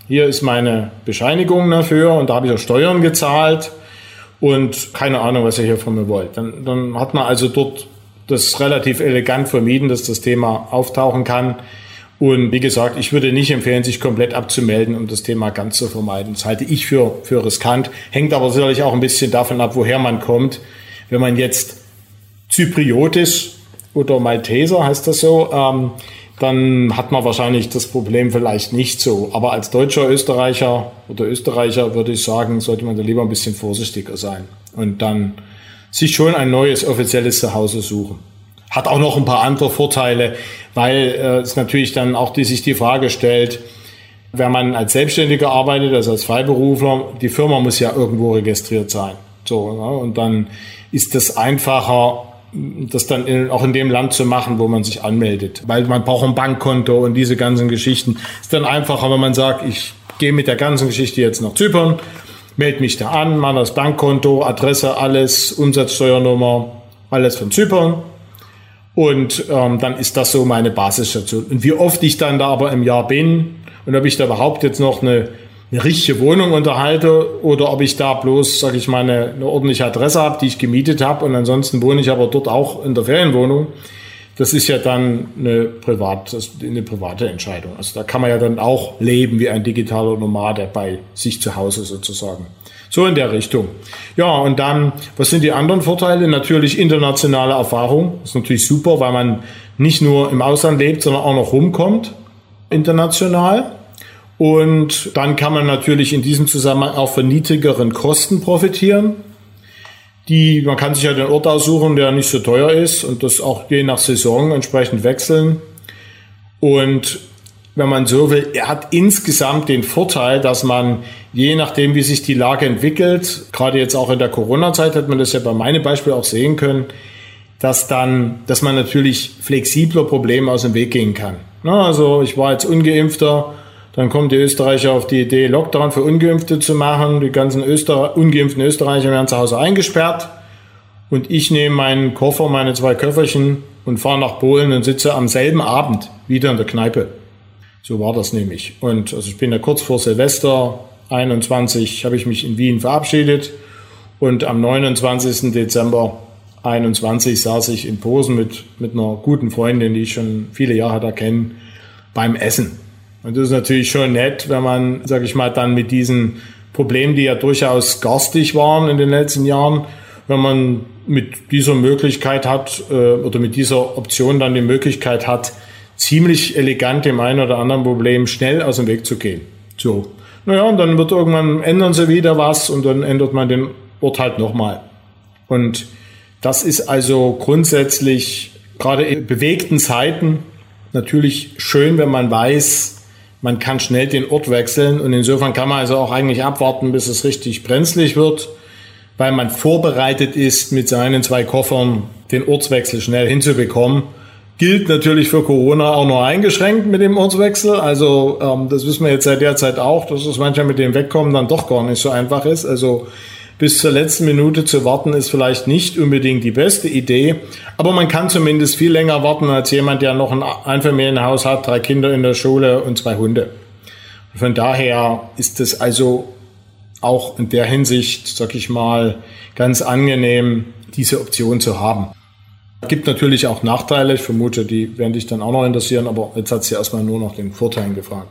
Hier ist meine Bescheinigung dafür und da habe ich auch Steuern gezahlt und keine Ahnung, was ihr hier von mir wollt. Dann, dann hat man also dort das relativ elegant vermieden, dass das Thema auftauchen kann. Und wie gesagt, ich würde nicht empfehlen, sich komplett abzumelden, um das Thema ganz zu vermeiden. Das halte ich für, für riskant. Hängt aber sicherlich auch ein bisschen davon ab, woher man kommt. Wenn man jetzt Zypriot ist oder Malteser, heißt das so, ähm, dann hat man wahrscheinlich das Problem vielleicht nicht so. Aber als deutscher Österreicher oder Österreicher würde ich sagen, sollte man da lieber ein bisschen vorsichtiger sein und dann sich schon ein neues offizielles Zuhause suchen. Hat auch noch ein paar andere Vorteile, weil äh, es natürlich dann auch die, sich die Frage stellt, wenn man als Selbstständiger arbeitet, also als Freiberufler, die Firma muss ja irgendwo registriert sein. So, ne? und dann ist das einfacher, das dann in, auch in dem Land zu machen, wo man sich anmeldet. Weil man braucht ein Bankkonto und diese ganzen Geschichten. Ist dann einfacher, wenn man sagt, ich gehe mit der ganzen Geschichte jetzt nach Zypern, melde mich da an, mache das Bankkonto, Adresse, alles, Umsatzsteuernummer, alles von Zypern und ähm, dann ist das so meine Basisstation. Und wie oft ich dann da aber im Jahr bin und ob ich da überhaupt jetzt noch eine, eine richtige Wohnung unterhalte oder ob ich da bloß, sag ich mal, eine, eine ordentliche Adresse habe, die ich gemietet habe und ansonsten wohne ich aber dort auch in der Ferienwohnung. Das ist ja dann eine, Privat, eine private Entscheidung. Also da kann man ja dann auch leben wie ein digitaler Nomade bei sich zu Hause sozusagen. So in der Richtung. Ja, und dann, was sind die anderen Vorteile? Natürlich internationale Erfahrung. Ist natürlich super, weil man nicht nur im Ausland lebt, sondern auch noch rumkommt, international. Und dann kann man natürlich in diesem Zusammenhang auch von niedrigeren Kosten profitieren. Die, man kann sich ja den Ort aussuchen, der nicht so teuer ist und das auch je nach Saison entsprechend wechseln. Und wenn man so will, er hat insgesamt den Vorteil, dass man je nachdem, wie sich die Lage entwickelt, gerade jetzt auch in der Corona-Zeit hat man das ja bei meinem Beispiel auch sehen können, dass dann, dass man natürlich flexibler Probleme aus dem Weg gehen kann. Also ich war jetzt ungeimpfter, dann kommen die Österreicher auf die Idee, Lockdown für Ungeimpfte zu machen. Die ganzen Öster ungeimpften Österreicher werden zu Hause eingesperrt. Und ich nehme meinen Koffer, meine zwei Köfferchen und fahre nach Polen und sitze am selben Abend wieder in der Kneipe. So war das nämlich. Und also ich bin ja kurz vor Silvester 21 habe ich mich in Wien verabschiedet und am 29. Dezember 21 saß ich in Posen mit, mit einer guten Freundin, die ich schon viele Jahre da kenne, beim Essen. Und das ist natürlich schon nett, wenn man, sag ich mal, dann mit diesen Problemen, die ja durchaus garstig waren in den letzten Jahren, wenn man mit dieser Möglichkeit hat äh, oder mit dieser Option dann die Möglichkeit hat, ziemlich elegant dem einen oder anderen Problem schnell aus dem Weg zu gehen. So. Naja, und dann wird irgendwann ändern sie wieder was und dann ändert man den Ort halt nochmal. Und das ist also grundsätzlich gerade in bewegten Zeiten natürlich schön, wenn man weiß, man kann schnell den Ort wechseln und insofern kann man also auch eigentlich abwarten, bis es richtig brenzlig wird, weil man vorbereitet ist, mit seinen zwei Koffern den Ortswechsel schnell hinzubekommen gilt natürlich für Corona auch nur eingeschränkt mit dem Ortswechsel. Also ähm, das wissen wir jetzt seit der Zeit auch, dass es manchmal mit dem Wegkommen dann doch gar nicht so einfach ist. Also bis zur letzten Minute zu warten ist vielleicht nicht unbedingt die beste Idee, aber man kann zumindest viel länger warten als jemand, der noch ein Einfamilienhaus hat, drei Kinder in der Schule und zwei Hunde. Von daher ist es also auch in der Hinsicht, sag ich mal, ganz angenehm, diese Option zu haben. Gibt natürlich auch Nachteile. Ich vermute, die werden dich dann auch noch interessieren, aber jetzt hat sie erstmal nur noch den Vorteil gefragt.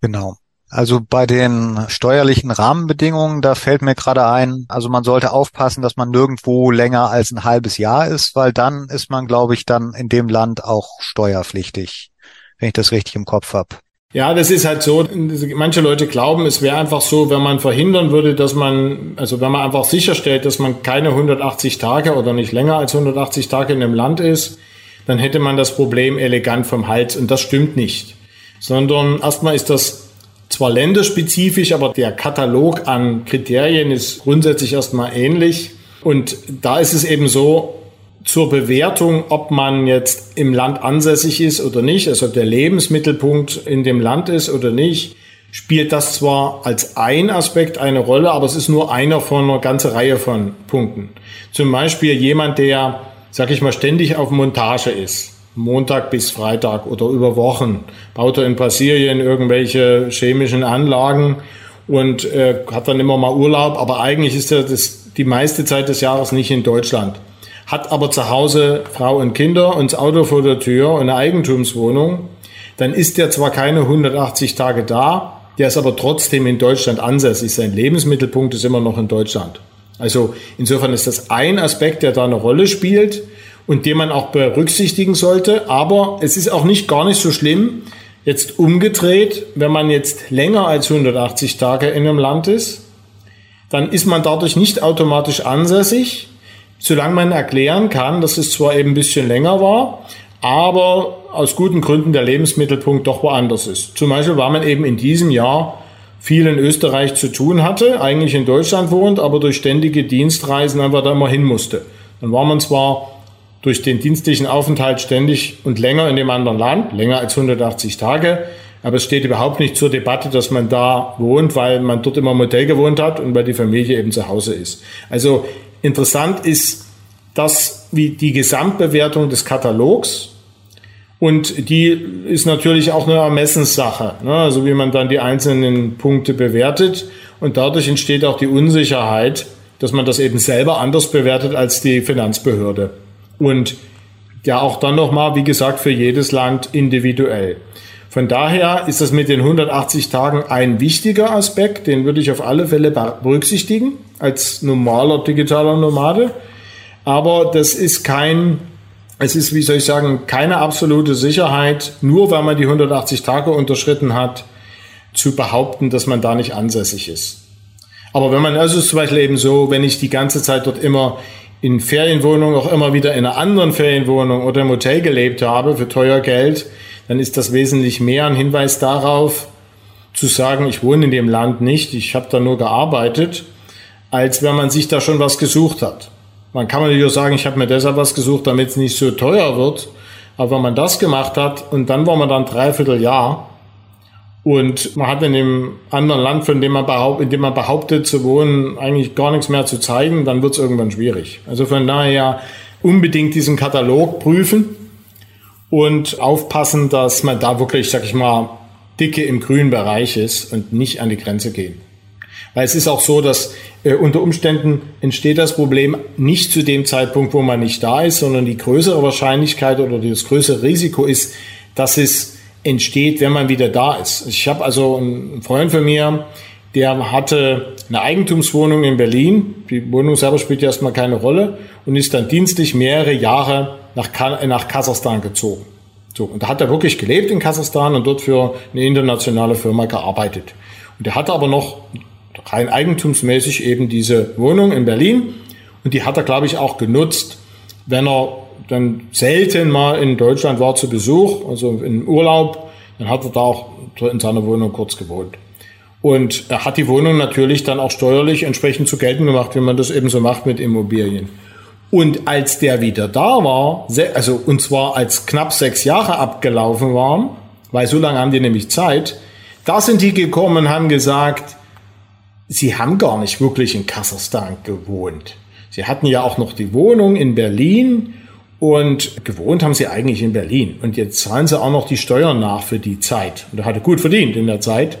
Genau. Also bei den steuerlichen Rahmenbedingungen, da fällt mir gerade ein, also man sollte aufpassen, dass man nirgendwo länger als ein halbes Jahr ist, weil dann ist man, glaube ich, dann in dem Land auch steuerpflichtig, wenn ich das richtig im Kopf habe. Ja, das ist halt so. Manche Leute glauben, es wäre einfach so, wenn man verhindern würde, dass man, also wenn man einfach sicherstellt, dass man keine 180 Tage oder nicht länger als 180 Tage in einem Land ist, dann hätte man das Problem elegant vom Hals. Und das stimmt nicht. Sondern erstmal ist das zwar länderspezifisch, aber der Katalog an Kriterien ist grundsätzlich erstmal ähnlich. Und da ist es eben so, zur Bewertung, ob man jetzt im Land ansässig ist oder nicht, also der Lebensmittelpunkt in dem Land ist oder nicht, spielt das zwar als ein Aspekt eine Rolle, aber es ist nur einer von einer ganzen Reihe von Punkten. Zum Beispiel jemand, der, sag ich mal, ständig auf Montage ist. Montag bis Freitag oder über Wochen baut er in Brasilien irgendwelche chemischen Anlagen und äh, hat dann immer mal Urlaub, aber eigentlich ist er das, die meiste Zeit des Jahres nicht in Deutschland hat aber zu Hause Frau und Kinder und das Auto vor der Tür und eine Eigentumswohnung, dann ist der zwar keine 180 Tage da, der ist aber trotzdem in Deutschland ansässig. Sein Lebensmittelpunkt ist immer noch in Deutschland. Also insofern ist das ein Aspekt, der da eine Rolle spielt und den man auch berücksichtigen sollte. Aber es ist auch nicht gar nicht so schlimm, jetzt umgedreht, wenn man jetzt länger als 180 Tage in einem Land ist, dann ist man dadurch nicht automatisch ansässig, solange man erklären kann, dass es zwar eben ein bisschen länger war, aber aus guten Gründen der Lebensmittelpunkt doch woanders ist. Zum Beispiel, weil man eben in diesem Jahr viel in Österreich zu tun hatte, eigentlich in Deutschland wohnt, aber durch ständige Dienstreisen einfach da immer hin musste. Dann war man zwar durch den dienstlichen Aufenthalt ständig und länger in dem anderen Land, länger als 180 Tage, aber es steht überhaupt nicht zur Debatte, dass man da wohnt, weil man dort immer im Hotel gewohnt hat und weil die Familie eben zu Hause ist. Also Interessant ist das, wie die Gesamtbewertung des Katalogs. Und die ist natürlich auch eine Ermessenssache, ne? also wie man dann die einzelnen Punkte bewertet. Und dadurch entsteht auch die Unsicherheit, dass man das eben selber anders bewertet als die Finanzbehörde. Und ja auch dann nochmal, wie gesagt, für jedes Land individuell. Von daher ist das mit den 180 Tagen ein wichtiger Aspekt, den würde ich auf alle Fälle berücksichtigen als normaler digitaler Nomade. Aber das ist kein, es ist, wie soll ich sagen, keine absolute Sicherheit, nur weil man die 180 Tage unterschritten hat, zu behaupten, dass man da nicht ansässig ist. Aber wenn man, also zum Beispiel eben so, wenn ich die ganze Zeit dort immer in Ferienwohnungen, auch immer wieder in einer anderen Ferienwohnung oder im Hotel gelebt habe für teuer Geld, dann ist das wesentlich mehr ein Hinweis darauf, zu sagen, ich wohne in dem Land nicht, ich habe da nur gearbeitet, als wenn man sich da schon was gesucht hat. Man kann natürlich auch sagen, ich habe mir deshalb was gesucht, damit es nicht so teuer wird. Aber wenn man das gemacht hat und dann war man dann dreiviertel Jahr und man hat in dem anderen Land, von dem man behauptet, in dem man behauptet zu wohnen, eigentlich gar nichts mehr zu zeigen, dann wird es irgendwann schwierig. Also von daher unbedingt diesen Katalog prüfen und aufpassen, dass man da wirklich, sag ich mal, dicke im grünen Bereich ist und nicht an die Grenze gehen. Weil es ist auch so, dass äh, unter Umständen entsteht das Problem nicht zu dem Zeitpunkt, wo man nicht da ist, sondern die größere Wahrscheinlichkeit oder das größere Risiko ist, dass es entsteht, wenn man wieder da ist. Ich habe also einen Freund von mir, der hatte eine Eigentumswohnung in Berlin. Die Wohnung selber spielt ja erstmal keine Rolle und ist dann dienstlich mehrere Jahre nach, nach Kasachstan gezogen. So, und da hat er wirklich gelebt in Kasachstan und dort für eine internationale Firma gearbeitet. Und er hatte aber noch rein eigentumsmäßig eben diese Wohnung in Berlin und die hat er, glaube ich, auch genutzt, wenn er dann selten mal in Deutschland war zu Besuch, also im Urlaub, dann hat er da auch in seiner Wohnung kurz gewohnt. Und er hat die Wohnung natürlich dann auch steuerlich entsprechend zu geltend gemacht, wie man das eben so macht mit Immobilien. Und als der wieder da war, also und zwar als knapp sechs Jahre abgelaufen waren, weil so lange haben die nämlich Zeit, da sind die gekommen und haben gesagt, sie haben gar nicht wirklich in Kasachstan gewohnt. Sie hatten ja auch noch die Wohnung in Berlin und gewohnt haben sie eigentlich in Berlin. Und jetzt zahlen sie auch noch die Steuern nach für die Zeit. Und er hatte gut verdient in der Zeit.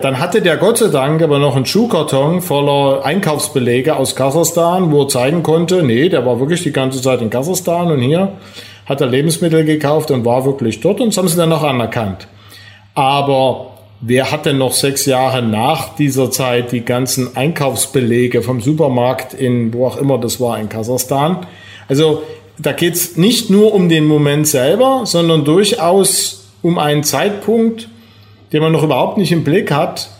Dann hatte der Gott sei Dank aber noch einen Schuhkarton voller Einkaufsbelege aus Kasachstan, wo er zeigen konnte, nee, der war wirklich die ganze Zeit in Kasachstan und hier hat er Lebensmittel gekauft und war wirklich dort und das haben sie dann noch anerkannt. Aber wer hat denn noch sechs Jahre nach dieser Zeit die ganzen Einkaufsbelege vom Supermarkt in, wo auch immer das war, in Kasachstan? Also da geht's nicht nur um den Moment selber, sondern durchaus um einen Zeitpunkt, den man noch überhaupt nicht im Blick hat,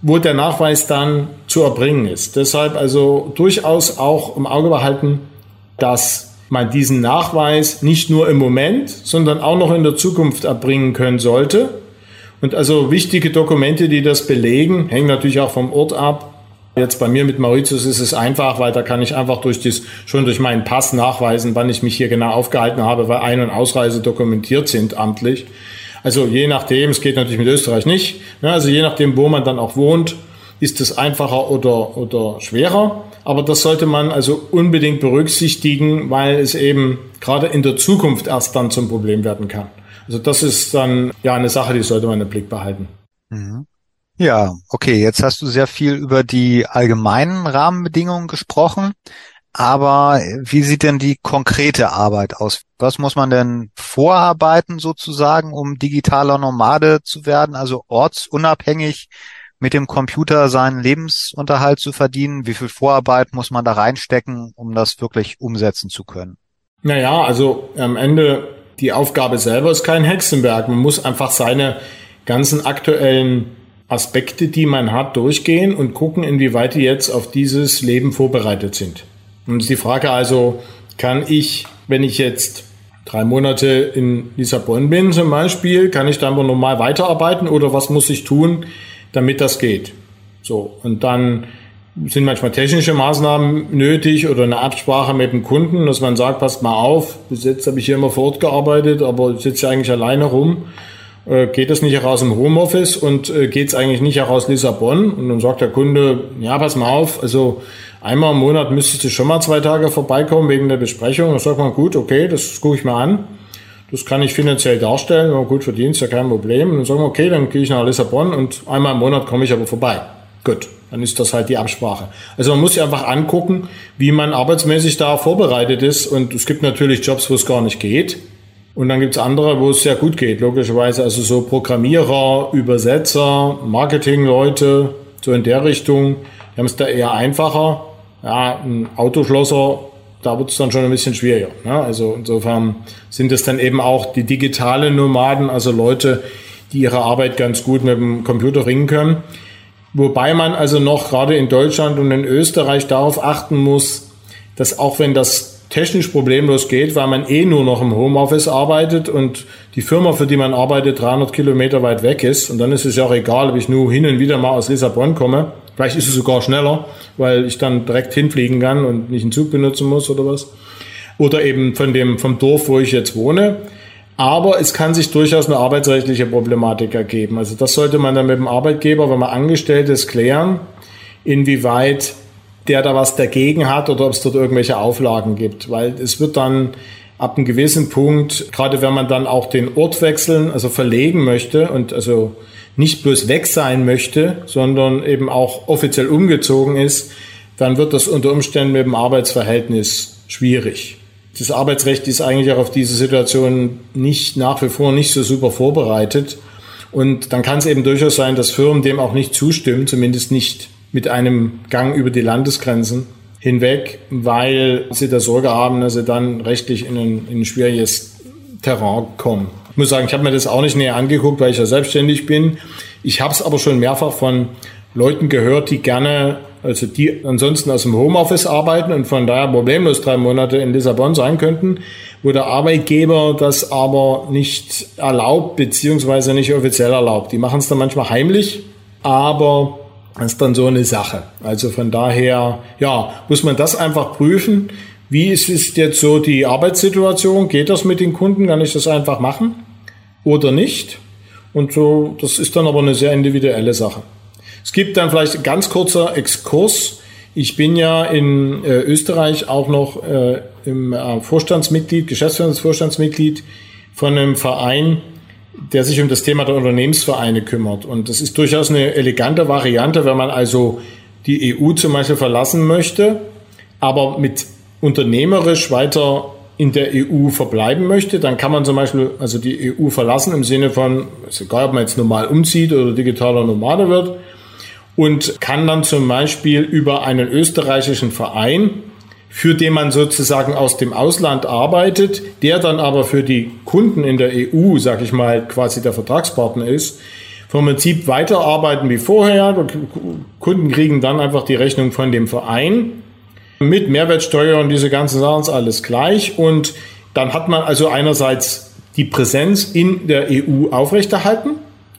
wo der Nachweis dann zu erbringen ist. Deshalb also durchaus auch im Auge behalten, dass man diesen Nachweis nicht nur im Moment, sondern auch noch in der Zukunft erbringen können sollte. Und also wichtige Dokumente, die das belegen, hängen natürlich auch vom Ort ab. Jetzt bei mir mit Mauritius ist es einfach, weil da kann ich einfach durch das, schon durch meinen Pass nachweisen, wann ich mich hier genau aufgehalten habe, weil Ein- und Ausreise dokumentiert sind amtlich. Also je nachdem, es geht natürlich mit Österreich nicht, ne, also je nachdem, wo man dann auch wohnt, ist es einfacher oder, oder schwerer. Aber das sollte man also unbedingt berücksichtigen, weil es eben gerade in der Zukunft erst dann zum Problem werden kann. Also das ist dann ja eine Sache, die sollte man im Blick behalten. Mhm. Ja, okay, jetzt hast du sehr viel über die allgemeinen Rahmenbedingungen gesprochen. Aber wie sieht denn die konkrete Arbeit aus? Was muss man denn vorarbeiten sozusagen, um digitaler Nomade zu werden, also ortsunabhängig mit dem Computer seinen Lebensunterhalt zu verdienen? Wie viel Vorarbeit muss man da reinstecken, um das wirklich umsetzen zu können? Naja, also am Ende die Aufgabe selber ist kein Hexenwerk. Man muss einfach seine ganzen aktuellen Aspekte, die man hat, durchgehen und gucken, inwieweit die jetzt auf dieses Leben vorbereitet sind. Und die Frage also, kann ich, wenn ich jetzt drei Monate in Lissabon bin zum Beispiel, kann ich dann normal weiterarbeiten oder was muss ich tun, damit das geht? So, und dann sind manchmal technische Maßnahmen nötig oder eine Absprache mit dem Kunden, dass man sagt, passt mal auf, bis jetzt habe ich hier immer fortgearbeitet, aber sitze eigentlich alleine rum. Äh, geht das nicht heraus im Homeoffice und äh, geht es eigentlich nicht heraus Lissabon? Und dann sagt der Kunde, ja, pass mal auf, also einmal im Monat müsstest du schon mal zwei Tage vorbeikommen wegen der Besprechung. Dann sagt man, gut, okay, das gucke ich mir an. Das kann ich finanziell darstellen, wenn man gut verdient, ist ja kein Problem. Und dann sagen wir, okay, dann gehe ich nach Lissabon und einmal im Monat komme ich aber vorbei. Gut, dann ist das halt die Absprache. Also man muss sich einfach angucken, wie man arbeitsmäßig da vorbereitet ist. Und es gibt natürlich Jobs, wo es gar nicht geht. Und dann gibt es andere, wo es sehr gut geht, logischerweise. Also so Programmierer, Übersetzer, Marketingleute, so in der Richtung. Die haben es da eher einfacher. Ja, ein Autoschlosser, da wird es dann schon ein bisschen schwieriger. Ne? Also insofern sind es dann eben auch die digitalen Nomaden, also Leute, die ihre Arbeit ganz gut mit dem Computer ringen können. Wobei man also noch gerade in Deutschland und in Österreich darauf achten muss, dass auch wenn das technisch problemlos geht, weil man eh nur noch im Homeoffice arbeitet und die Firma, für die man arbeitet, 300 Kilometer weit weg ist. Und dann ist es ja auch egal, ob ich nur hin und wieder mal aus Lissabon komme. Vielleicht ist es sogar schneller, weil ich dann direkt hinfliegen kann und nicht einen Zug benutzen muss oder was. Oder eben von dem, vom Dorf, wo ich jetzt wohne. Aber es kann sich durchaus eine arbeitsrechtliche Problematik ergeben. Also das sollte man dann mit dem Arbeitgeber, wenn man angestellt ist, klären, inwieweit der da was dagegen hat oder ob es dort irgendwelche Auflagen gibt. Weil es wird dann ab einem gewissen Punkt, gerade wenn man dann auch den Ort wechseln, also verlegen möchte und also nicht bloß weg sein möchte, sondern eben auch offiziell umgezogen ist, dann wird das unter Umständen mit dem Arbeitsverhältnis schwierig. Das Arbeitsrecht ist eigentlich auch auf diese Situation nicht nach wie vor nicht so super vorbereitet. Und dann kann es eben durchaus sein, dass Firmen dem auch nicht zustimmen, zumindest nicht mit einem Gang über die Landesgrenzen hinweg, weil sie der Sorge haben, dass sie dann rechtlich in ein, in ein schwieriges Terrain kommen. Ich muss sagen, ich habe mir das auch nicht näher angeguckt, weil ich ja selbstständig bin. Ich habe es aber schon mehrfach von Leuten gehört, die gerne, also die ansonsten aus dem Homeoffice arbeiten und von daher problemlos drei Monate in Lissabon sein könnten, wo der Arbeitgeber das aber nicht erlaubt, beziehungsweise nicht offiziell erlaubt. Die machen es dann manchmal heimlich, aber das ist dann so eine Sache. Also von daher, ja, muss man das einfach prüfen. Wie ist es jetzt so die Arbeitssituation? Geht das mit den Kunden? Kann ich das einfach machen oder nicht? Und so, das ist dann aber eine sehr individuelle Sache. Es gibt dann vielleicht ein ganz kurzer Exkurs. Ich bin ja in äh, Österreich auch noch äh, im äh, Vorstandsmitglied, Geschäftsführungsvorstandsmitglied von einem Verein, der sich um das Thema der Unternehmensvereine kümmert. Und das ist durchaus eine elegante Variante, wenn man also die EU zum Beispiel verlassen möchte, aber mit unternehmerisch weiter in der EU verbleiben möchte, dann kann man zum Beispiel also die EU verlassen im Sinne von, ist egal, ob man jetzt normal umzieht oder digitaler Nomade wird, und kann dann zum Beispiel über einen österreichischen Verein für den man sozusagen aus dem Ausland arbeitet, der dann aber für die Kunden in der EU, sag ich mal, quasi der Vertragspartner ist, vom Prinzip weiterarbeiten wie vorher. Kunden kriegen dann einfach die Rechnung von dem Verein mit Mehrwertsteuer und diese ganzen Sachen ist alles gleich. Und dann hat man also einerseits die Präsenz in der EU aufrechterhalten,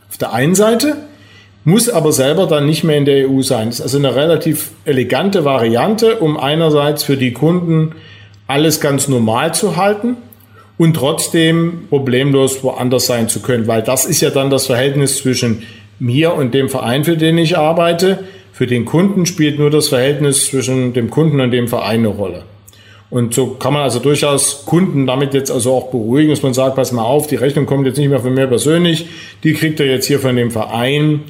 auf der einen Seite, muss aber selber dann nicht mehr in der EU sein. Das ist also eine relativ elegante Variante, um einerseits für die Kunden alles ganz normal zu halten und trotzdem problemlos woanders sein zu können, weil das ist ja dann das Verhältnis zwischen mir und dem Verein, für den ich arbeite. Für den Kunden spielt nur das Verhältnis zwischen dem Kunden und dem Verein eine Rolle. Und so kann man also durchaus Kunden damit jetzt also auch beruhigen, dass man sagt, pass mal auf, die Rechnung kommt jetzt nicht mehr von mir persönlich, die kriegt er jetzt hier von dem Verein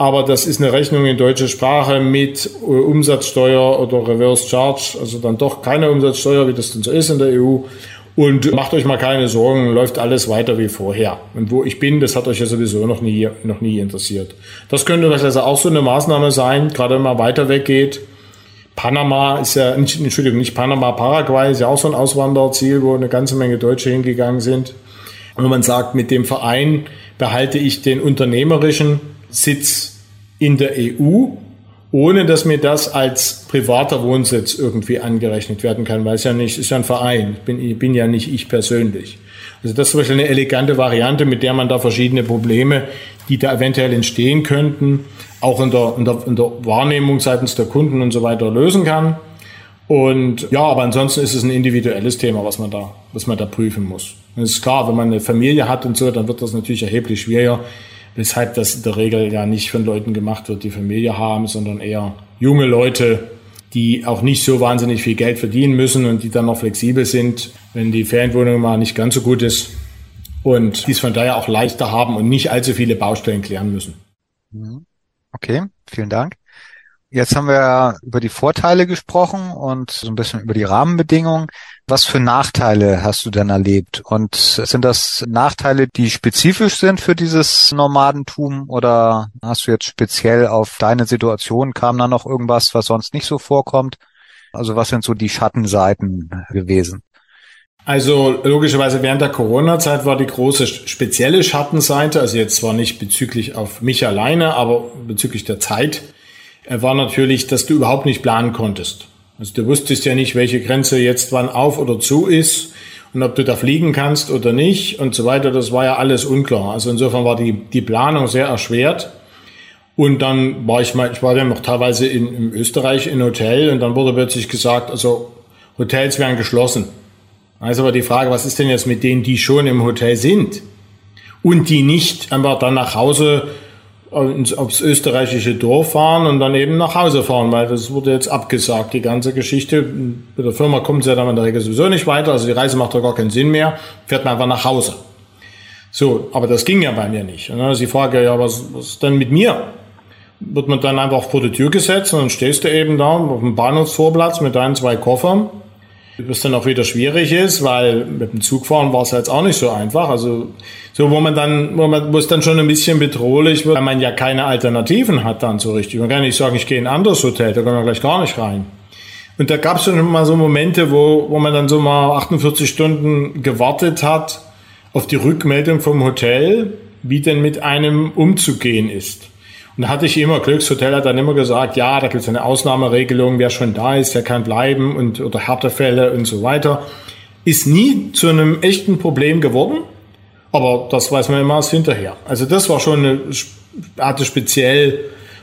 aber das ist eine Rechnung in deutscher Sprache mit äh, Umsatzsteuer oder Reverse Charge, also dann doch keine Umsatzsteuer, wie das denn so ist in der EU. Und macht euch mal keine Sorgen, läuft alles weiter wie vorher. Und wo ich bin, das hat euch ja sowieso noch nie, noch nie interessiert. Das könnte also auch so eine Maßnahme sein, gerade wenn man weiter weggeht. Panama ist ja, Entschuldigung, nicht Panama, Paraguay ist ja auch so ein Auswanderziel, wo eine ganze Menge Deutsche hingegangen sind. Und wenn man sagt, mit dem Verein behalte ich den unternehmerischen Sitz in der EU, ohne dass mir das als privater Wohnsitz irgendwie angerechnet werden kann, weil es ja nicht, ist ja ein Verein, ich bin, bin ja nicht ich persönlich. Also das ist zum Beispiel eine elegante Variante, mit der man da verschiedene Probleme, die da eventuell entstehen könnten, auch in der, in der, in der Wahrnehmung seitens der Kunden und so weiter lösen kann. Und ja, aber ansonsten ist es ein individuelles Thema, was man da, was man da prüfen muss. Es ist klar, wenn man eine Familie hat und so, dann wird das natürlich erheblich schwieriger, weshalb das in der Regel ja nicht von Leuten gemacht wird, die Familie haben, sondern eher junge Leute, die auch nicht so wahnsinnig viel Geld verdienen müssen und die dann noch flexibel sind, wenn die Ferienwohnung mal nicht ganz so gut ist und die es von daher auch leichter haben und nicht allzu viele Baustellen klären müssen. Mhm. Okay, vielen Dank. Jetzt haben wir über die Vorteile gesprochen und so ein bisschen über die Rahmenbedingungen. Was für Nachteile hast du denn erlebt? Und sind das Nachteile, die spezifisch sind für dieses Nomadentum oder hast du jetzt speziell auf deine Situation, kam da noch irgendwas, was sonst nicht so vorkommt? Also was sind so die Schattenseiten gewesen? Also logischerweise während der Corona-Zeit war die große spezielle Schattenseite, also jetzt zwar nicht bezüglich auf mich alleine, aber bezüglich der Zeit, äh, war natürlich, dass du überhaupt nicht planen konntest. Also du wusstest ja nicht, welche Grenze jetzt wann auf oder zu ist und ob du da fliegen kannst oder nicht und so weiter. Das war ja alles unklar. Also insofern war die, die Planung sehr erschwert. Und dann war ich mal, ich war dann noch teilweise in, in Österreich in Hotel und dann wurde plötzlich gesagt, also Hotels werden geschlossen. Also aber die Frage, was ist denn jetzt mit denen, die schon im Hotel sind und die nicht einfach dann nach Hause ins, aufs österreichische Dorf fahren und dann eben nach Hause fahren, weil das wurde jetzt abgesagt, die ganze Geschichte. Mit der Firma kommt sie ja dann in der Regel sowieso nicht weiter, also die Reise macht doch gar keinen Sinn mehr, fährt man einfach nach Hause. So, aber das ging ja bei mir nicht. Und dann ist die Frage, ja, was, was ist denn mit mir? Wird man dann einfach vor die Tür gesetzt und dann stehst du eben da auf dem Bahnhofsvorplatz mit deinen zwei Koffern was dann auch wieder schwierig ist, weil mit dem Zugfahren war es jetzt auch nicht so einfach. Also so, wo man dann, wo man, wo es dann schon ein bisschen bedrohlich wird, weil man ja keine Alternativen hat dann so richtig. Man kann nicht sagen, ich gehe in ein anderes Hotel, da kann man gleich gar nicht rein. Und da gab es schon mal so Momente, wo, wo man dann so mal 48 Stunden gewartet hat auf die Rückmeldung vom Hotel, wie denn mit einem umzugehen ist. Und da hatte ich immer Glück, das Hotel hat dann immer gesagt, ja, da gibt es eine Ausnahmeregelung, wer schon da ist, der kann bleiben und oder Härtefälle und so weiter. Ist nie zu einem echten Problem geworden, aber das weiß man immer erst hinterher. Also das war schon eine, hatte speziell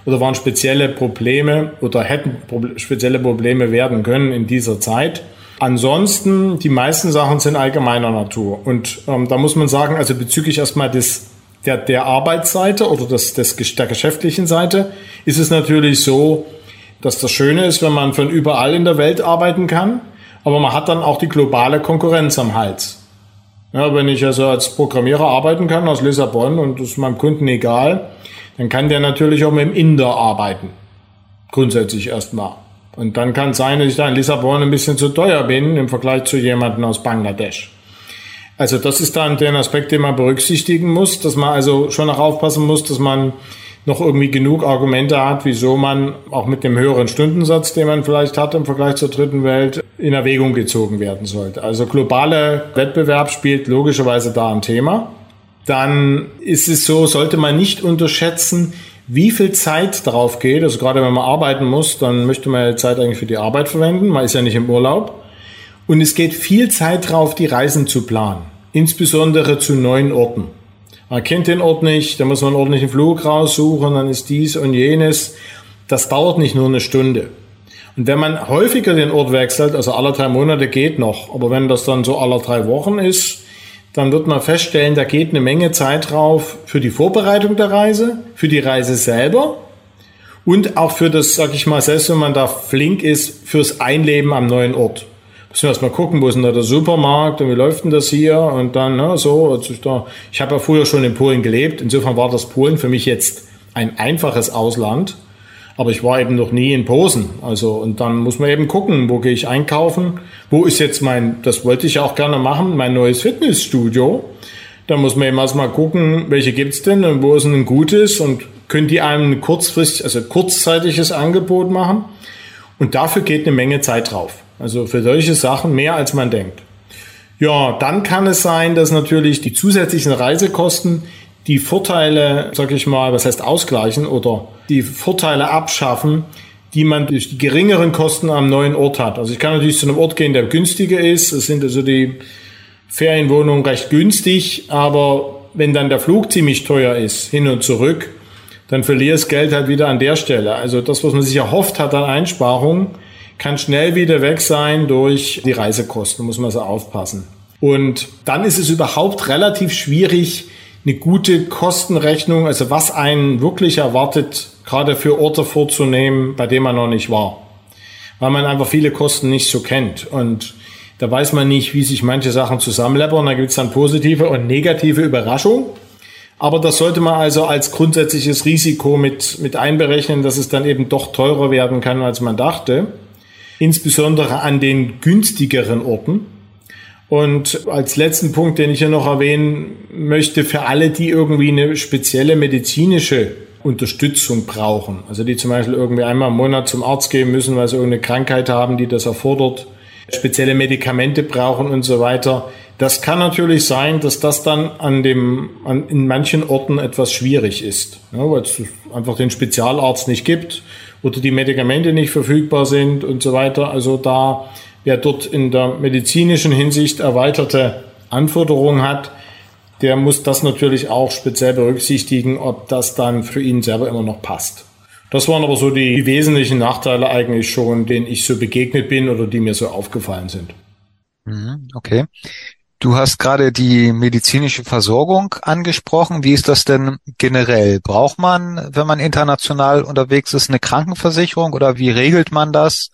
oder waren spezielle Probleme oder hätten spezielle Probleme werden können in dieser Zeit. Ansonsten, die meisten Sachen sind allgemeiner Natur. Und ähm, da muss man sagen, also bezüglich erstmal des der, der Arbeitsseite oder des, des, der geschäftlichen Seite ist es natürlich so, dass das Schöne ist, wenn man von überall in der Welt arbeiten kann, aber man hat dann auch die globale Konkurrenz am Hals. Ja, wenn ich also als Programmierer arbeiten kann aus Lissabon und das ist meinem Kunden egal, dann kann der natürlich auch mit dem Inder arbeiten. Grundsätzlich erstmal. Und dann kann es sein, dass ich da in Lissabon ein bisschen zu teuer bin im Vergleich zu jemandem aus Bangladesch. Also das ist dann der Aspekt, den man berücksichtigen muss, dass man also schon auch aufpassen muss, dass man noch irgendwie genug Argumente hat, wieso man auch mit dem höheren Stundensatz, den man vielleicht hat im Vergleich zur dritten Welt, in Erwägung gezogen werden sollte. Also globale Wettbewerb spielt logischerweise da ein Thema. Dann ist es so, sollte man nicht unterschätzen, wie viel Zeit drauf geht. Also gerade wenn man arbeiten muss, dann möchte man ja Zeit eigentlich für die Arbeit verwenden. Man ist ja nicht im Urlaub. Und es geht viel Zeit drauf, die Reisen zu planen, insbesondere zu neuen Orten. Man kennt den Ort nicht, da muss man einen ordentlichen Flug raussuchen, dann ist dies und jenes. Das dauert nicht nur eine Stunde. Und wenn man häufiger den Ort wechselt, also alle drei Monate geht noch, aber wenn das dann so alle drei Wochen ist, dann wird man feststellen, da geht eine Menge Zeit drauf für die Vorbereitung der Reise, für die Reise selber und auch für das, sag ich mal, selbst wenn man da flink ist, fürs Einleben am neuen Ort müssen wir erstmal gucken, wo ist denn da der Supermarkt und wie läuft denn das hier und dann ne, so. Ich, da, ich habe ja früher schon in Polen gelebt, insofern war das Polen für mich jetzt ein einfaches Ausland, aber ich war eben noch nie in Posen. Also und dann muss man eben gucken, wo gehe ich einkaufen, wo ist jetzt mein, das wollte ich auch gerne machen, mein neues Fitnessstudio. Da muss man eben erstmal gucken, welche gibt's denn und wo ist ein gutes und können die einem kurzfristig, also kurzzeitiges Angebot machen. Und dafür geht eine Menge Zeit drauf. Also für solche Sachen mehr als man denkt. Ja, dann kann es sein, dass natürlich die zusätzlichen Reisekosten die Vorteile, sag ich mal, was heißt ausgleichen oder die Vorteile abschaffen, die man durch die geringeren Kosten am neuen Ort hat. Also ich kann natürlich zu einem Ort gehen, der günstiger ist. Es sind also die Ferienwohnungen recht günstig, aber wenn dann der Flug ziemlich teuer ist, hin und zurück, dann verlierst Geld halt wieder an der Stelle. Also das, was man sich erhofft hat an Einsparungen, kann schnell wieder weg sein durch die Reisekosten, muss man so aufpassen. Und dann ist es überhaupt relativ schwierig, eine gute Kostenrechnung, also was einen wirklich erwartet, gerade für Orte vorzunehmen, bei denen man noch nicht war. Weil man einfach viele Kosten nicht so kennt. Und da weiß man nicht, wie sich manche Sachen zusammenleppern. Da gibt es dann positive und negative Überraschungen. Aber das sollte man also als grundsätzliches Risiko mit, mit einberechnen, dass es dann eben doch teurer werden kann, als man dachte. Insbesondere an den günstigeren Orten. Und als letzten Punkt, den ich hier noch erwähnen möchte, für alle, die irgendwie eine spezielle medizinische Unterstützung brauchen, also die zum Beispiel irgendwie einmal im Monat zum Arzt gehen müssen, weil sie irgendeine Krankheit haben, die das erfordert, spezielle Medikamente brauchen und so weiter. Das kann natürlich sein, dass das dann an dem, an, in manchen Orten etwas schwierig ist, ja, weil es einfach den Spezialarzt nicht gibt oder die Medikamente nicht verfügbar sind und so weiter. Also da, wer dort in der medizinischen Hinsicht erweiterte Anforderungen hat, der muss das natürlich auch speziell berücksichtigen, ob das dann für ihn selber immer noch passt. Das waren aber so die wesentlichen Nachteile eigentlich schon, denen ich so begegnet bin oder die mir so aufgefallen sind. Mhm, okay. Du hast gerade die medizinische Versorgung angesprochen. Wie ist das denn generell? Braucht man, wenn man international unterwegs ist, eine Krankenversicherung oder wie regelt man das?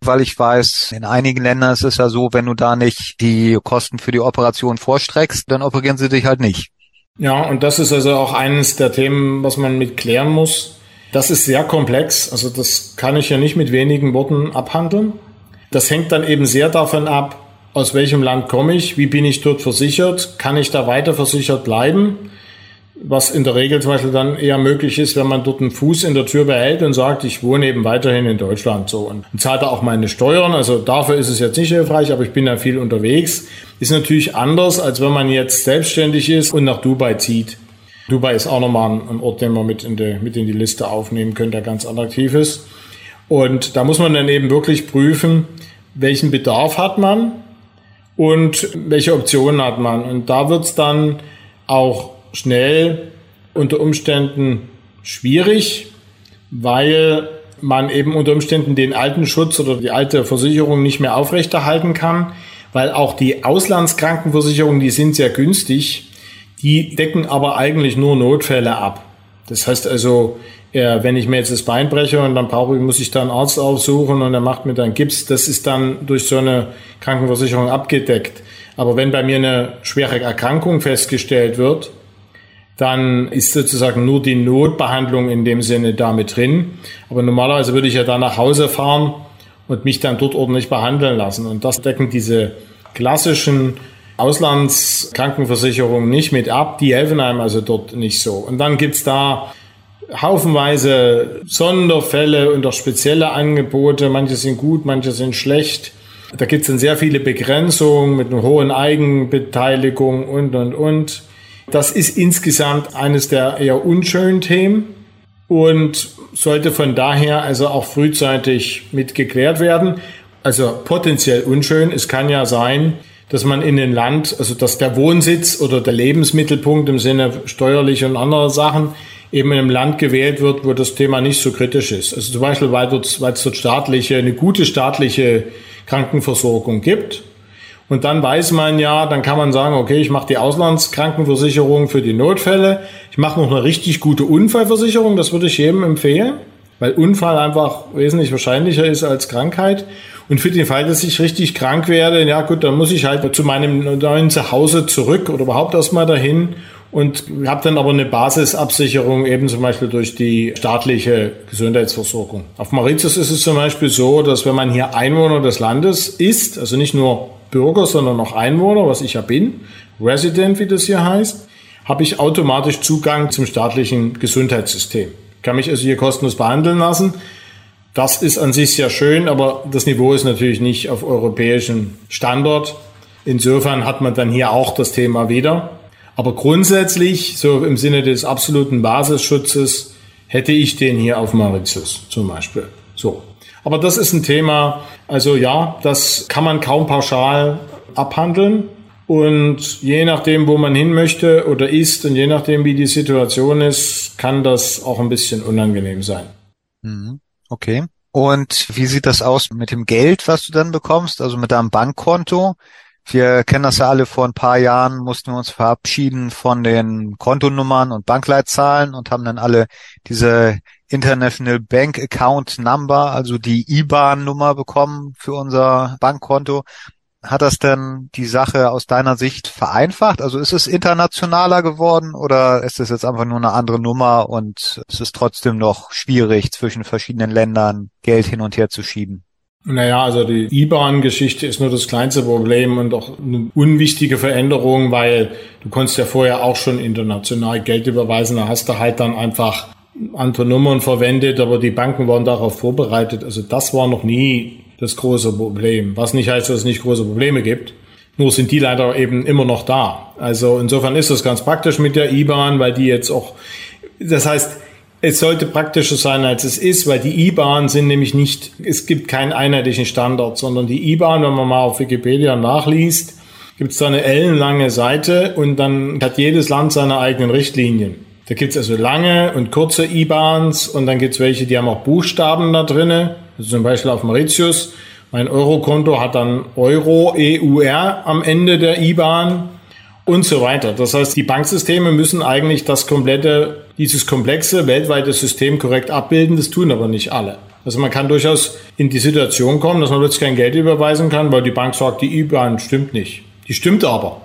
Weil ich weiß, in einigen Ländern ist es ja so, wenn du da nicht die Kosten für die Operation vorstreckst, dann operieren sie dich halt nicht. Ja, und das ist also auch eines der Themen, was man mit klären muss. Das ist sehr komplex. Also das kann ich ja nicht mit wenigen Worten abhandeln. Das hängt dann eben sehr davon ab, aus welchem Land komme ich, wie bin ich dort versichert, kann ich da weiter versichert bleiben, was in der Regel zum Beispiel dann eher möglich ist, wenn man dort einen Fuß in der Tür behält und sagt, ich wohne eben weiterhin in Deutschland so und zahlt da auch meine Steuern. Also dafür ist es jetzt nicht hilfreich, aber ich bin da viel unterwegs. Ist natürlich anders, als wenn man jetzt selbstständig ist und nach Dubai zieht. Dubai ist auch nochmal ein Ort, den man mit in, die, mit in die Liste aufnehmen könnte, der ganz attraktiv ist. Und da muss man dann eben wirklich prüfen, welchen Bedarf hat man und welche Optionen hat man. Und da wird es dann auch schnell unter Umständen schwierig, weil man eben unter Umständen den alten Schutz oder die alte Versicherung nicht mehr aufrechterhalten kann, weil auch die Auslandskrankenversicherungen, die sind sehr günstig, die decken aber eigentlich nur Notfälle ab. Das heißt also, wenn ich mir jetzt das Bein breche und dann brauche ich, muss ich da einen Arzt aufsuchen und er macht mir dann Gips, das ist dann durch so eine Krankenversicherung abgedeckt. Aber wenn bei mir eine schwere Erkrankung festgestellt wird, dann ist sozusagen nur die Notbehandlung in dem Sinne damit drin. Aber normalerweise würde ich ja dann nach Hause fahren und mich dann dort ordentlich behandeln lassen. Und das decken diese klassischen Auslandskrankenversicherungen nicht mit ab. Die helfen einem also dort nicht so. Und dann gibt's da haufenweise Sonderfälle und auch spezielle Angebote. Manche sind gut, manche sind schlecht. Da gibt's dann sehr viele Begrenzungen mit einer hohen Eigenbeteiligung und, und, und. Das ist insgesamt eines der eher unschönen Themen und sollte von daher also auch frühzeitig mitgeklärt werden. Also potenziell unschön. Es kann ja sein, dass man in ein Land, also dass der Wohnsitz oder der Lebensmittelpunkt im Sinne steuerlich und anderer Sachen eben in einem Land gewählt wird, wo das Thema nicht so kritisch ist. Also zum Beispiel, weil, dort, es dort staatliche, eine gute staatliche Krankenversorgung gibt und dann weiß man ja, dann kann man sagen, okay, ich mache die Auslandskrankenversicherung für die Notfälle. Ich mache noch eine richtig gute Unfallversicherung, das würde ich jedem empfehlen, weil Unfall einfach wesentlich wahrscheinlicher ist als Krankheit. Und für den Fall, dass ich richtig krank werde, ja gut, dann muss ich halt zu meinem neuen Zuhause zurück oder überhaupt erstmal dahin und habe dann aber eine Basisabsicherung eben zum Beispiel durch die staatliche Gesundheitsversorgung. Auf Mauritius ist es zum Beispiel so, dass wenn man hier Einwohner des Landes ist, also nicht nur Bürger, sondern auch Einwohner, was ich ja bin, Resident, wie das hier heißt, habe ich automatisch Zugang zum staatlichen Gesundheitssystem. Kann mich also hier kostenlos behandeln lassen. Das ist an sich sehr schön, aber das Niveau ist natürlich nicht auf europäischem Standard. Insofern hat man dann hier auch das Thema wieder. Aber grundsätzlich, so im Sinne des absoluten Basisschutzes, hätte ich den hier auf Mauritius zum Beispiel. So. Aber das ist ein Thema, also ja, das kann man kaum pauschal abhandeln. Und je nachdem, wo man hin möchte oder ist und je nachdem, wie die Situation ist, kann das auch ein bisschen unangenehm sein. Mhm. Okay. Und wie sieht das aus mit dem Geld, was du dann bekommst, also mit deinem Bankkonto? Wir kennen das ja alle, vor ein paar Jahren mussten wir uns verabschieden von den Kontonummern und Bankleitzahlen und haben dann alle diese International Bank Account Number, also die IBAN-Nummer bekommen für unser Bankkonto. hat das denn die Sache aus deiner Sicht vereinfacht? Also ist es internationaler geworden oder ist es jetzt einfach nur eine andere Nummer und es ist trotzdem noch schwierig, zwischen verschiedenen Ländern Geld hin und her zu schieben? Naja, also die IBAN-Geschichte ist nur das kleinste Problem und auch eine unwichtige Veränderung, weil du konntest ja vorher auch schon international Geld überweisen. Da hast du halt dann einfach andere Nummern verwendet, aber die Banken waren darauf vorbereitet. Also das war noch nie das große Problem. Was nicht heißt, dass es nicht große Probleme gibt. Nur sind die leider eben immer noch da. Also insofern ist das ganz praktisch mit der IBAN, weil die jetzt auch, das heißt, es sollte praktischer sein, als es ist, weil die IBAN sind nämlich nicht, es gibt keinen einheitlichen Standard, sondern die IBAN, wenn man mal auf Wikipedia nachliest, gibt es da eine ellenlange Seite und dann hat jedes Land seine eigenen Richtlinien. Da gibt es also lange und kurze IBANs und dann gibt es welche, die haben auch Buchstaben da drinnen. Also zum Beispiel auf Mauritius. Mein Eurokonto hat dann Euro, EUR am Ende der IBAN und so weiter. Das heißt, die Banksysteme müssen eigentlich das komplette, dieses komplexe weltweite System korrekt abbilden. Das tun aber nicht alle. Also man kann durchaus in die Situation kommen, dass man plötzlich kein Geld überweisen kann, weil die Bank sagt, die IBAN stimmt nicht. Die stimmt aber.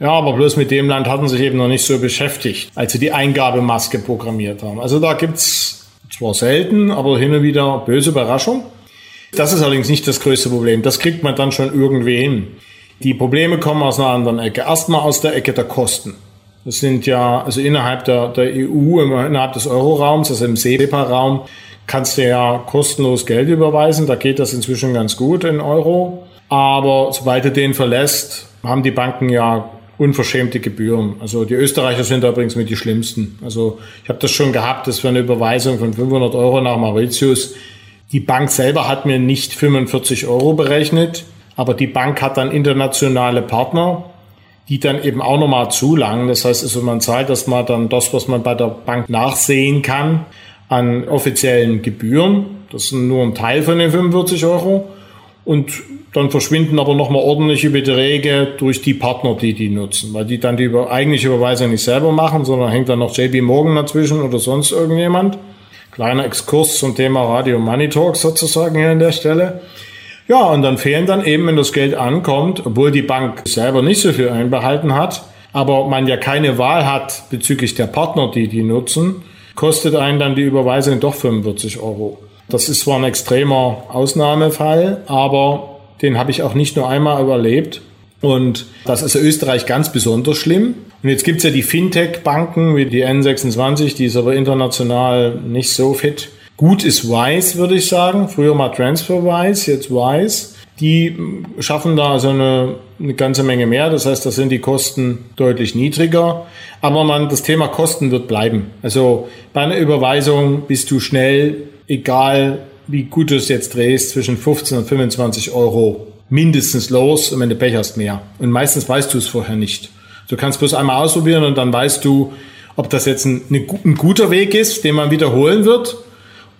Ja, aber bloß mit dem Land hatten sich eben noch nicht so beschäftigt, als sie die Eingabemaske programmiert haben. Also da gibt's zwar selten, aber hin und wieder böse Überraschung. Das ist allerdings nicht das größte Problem. Das kriegt man dann schon irgendwie hin. Die Probleme kommen aus einer anderen Ecke. Erstmal aus der Ecke der Kosten. Das sind ja, also innerhalb der, der EU, innerhalb des Euroraums, also im SEPA-Raum, kannst du ja kostenlos Geld überweisen. Da geht das inzwischen ganz gut in Euro. Aber sobald du den verlässt, haben die Banken ja unverschämte Gebühren. Also die Österreicher sind da übrigens mit die schlimmsten. Also ich habe das schon gehabt, dass für eine Überweisung von 500 Euro nach Mauritius die Bank selber hat mir nicht 45 Euro berechnet, aber die Bank hat dann internationale Partner, die dann eben auch nochmal zulangen. Das heißt, also man zahlt das mal dann das, was man bei der Bank nachsehen kann an offiziellen Gebühren. Das sind nur ein Teil von den 45 Euro. Und dann verschwinden aber nochmal ordentliche Beträge durch die Partner, die die nutzen, weil die dann die eigentliche Überweisung nicht selber machen, sondern hängt dann noch JP Morgan dazwischen oder sonst irgendjemand. Kleiner Exkurs zum Thema Radio Money Talk sozusagen hier an der Stelle. Ja, und dann fehlen dann eben, wenn das Geld ankommt, obwohl die Bank selber nicht so viel einbehalten hat, aber man ja keine Wahl hat bezüglich der Partner, die die nutzen, kostet einen dann die Überweisung doch 45 Euro. Das ist zwar ein extremer Ausnahmefall, aber den habe ich auch nicht nur einmal überlebt. Und das ist in Österreich ganz besonders schlimm. Und jetzt gibt's ja die Fintech-Banken wie die N26, die ist aber international nicht so fit. Gut ist Wise, würde ich sagen. Früher mal TransferWise, jetzt Wise. Die schaffen da so eine, eine ganze Menge mehr. Das heißt, da sind die Kosten deutlich niedriger. Aber man, das Thema Kosten wird bleiben. Also bei einer Überweisung bist du schnell, egal wie gut du es jetzt drehst, zwischen 15 und 25 Euro mindestens los und wenn du Pech hast, mehr. Und meistens weißt du es vorher nicht. Du kannst bloß einmal ausprobieren und dann weißt du, ob das jetzt ein, ein guter Weg ist, den man wiederholen wird,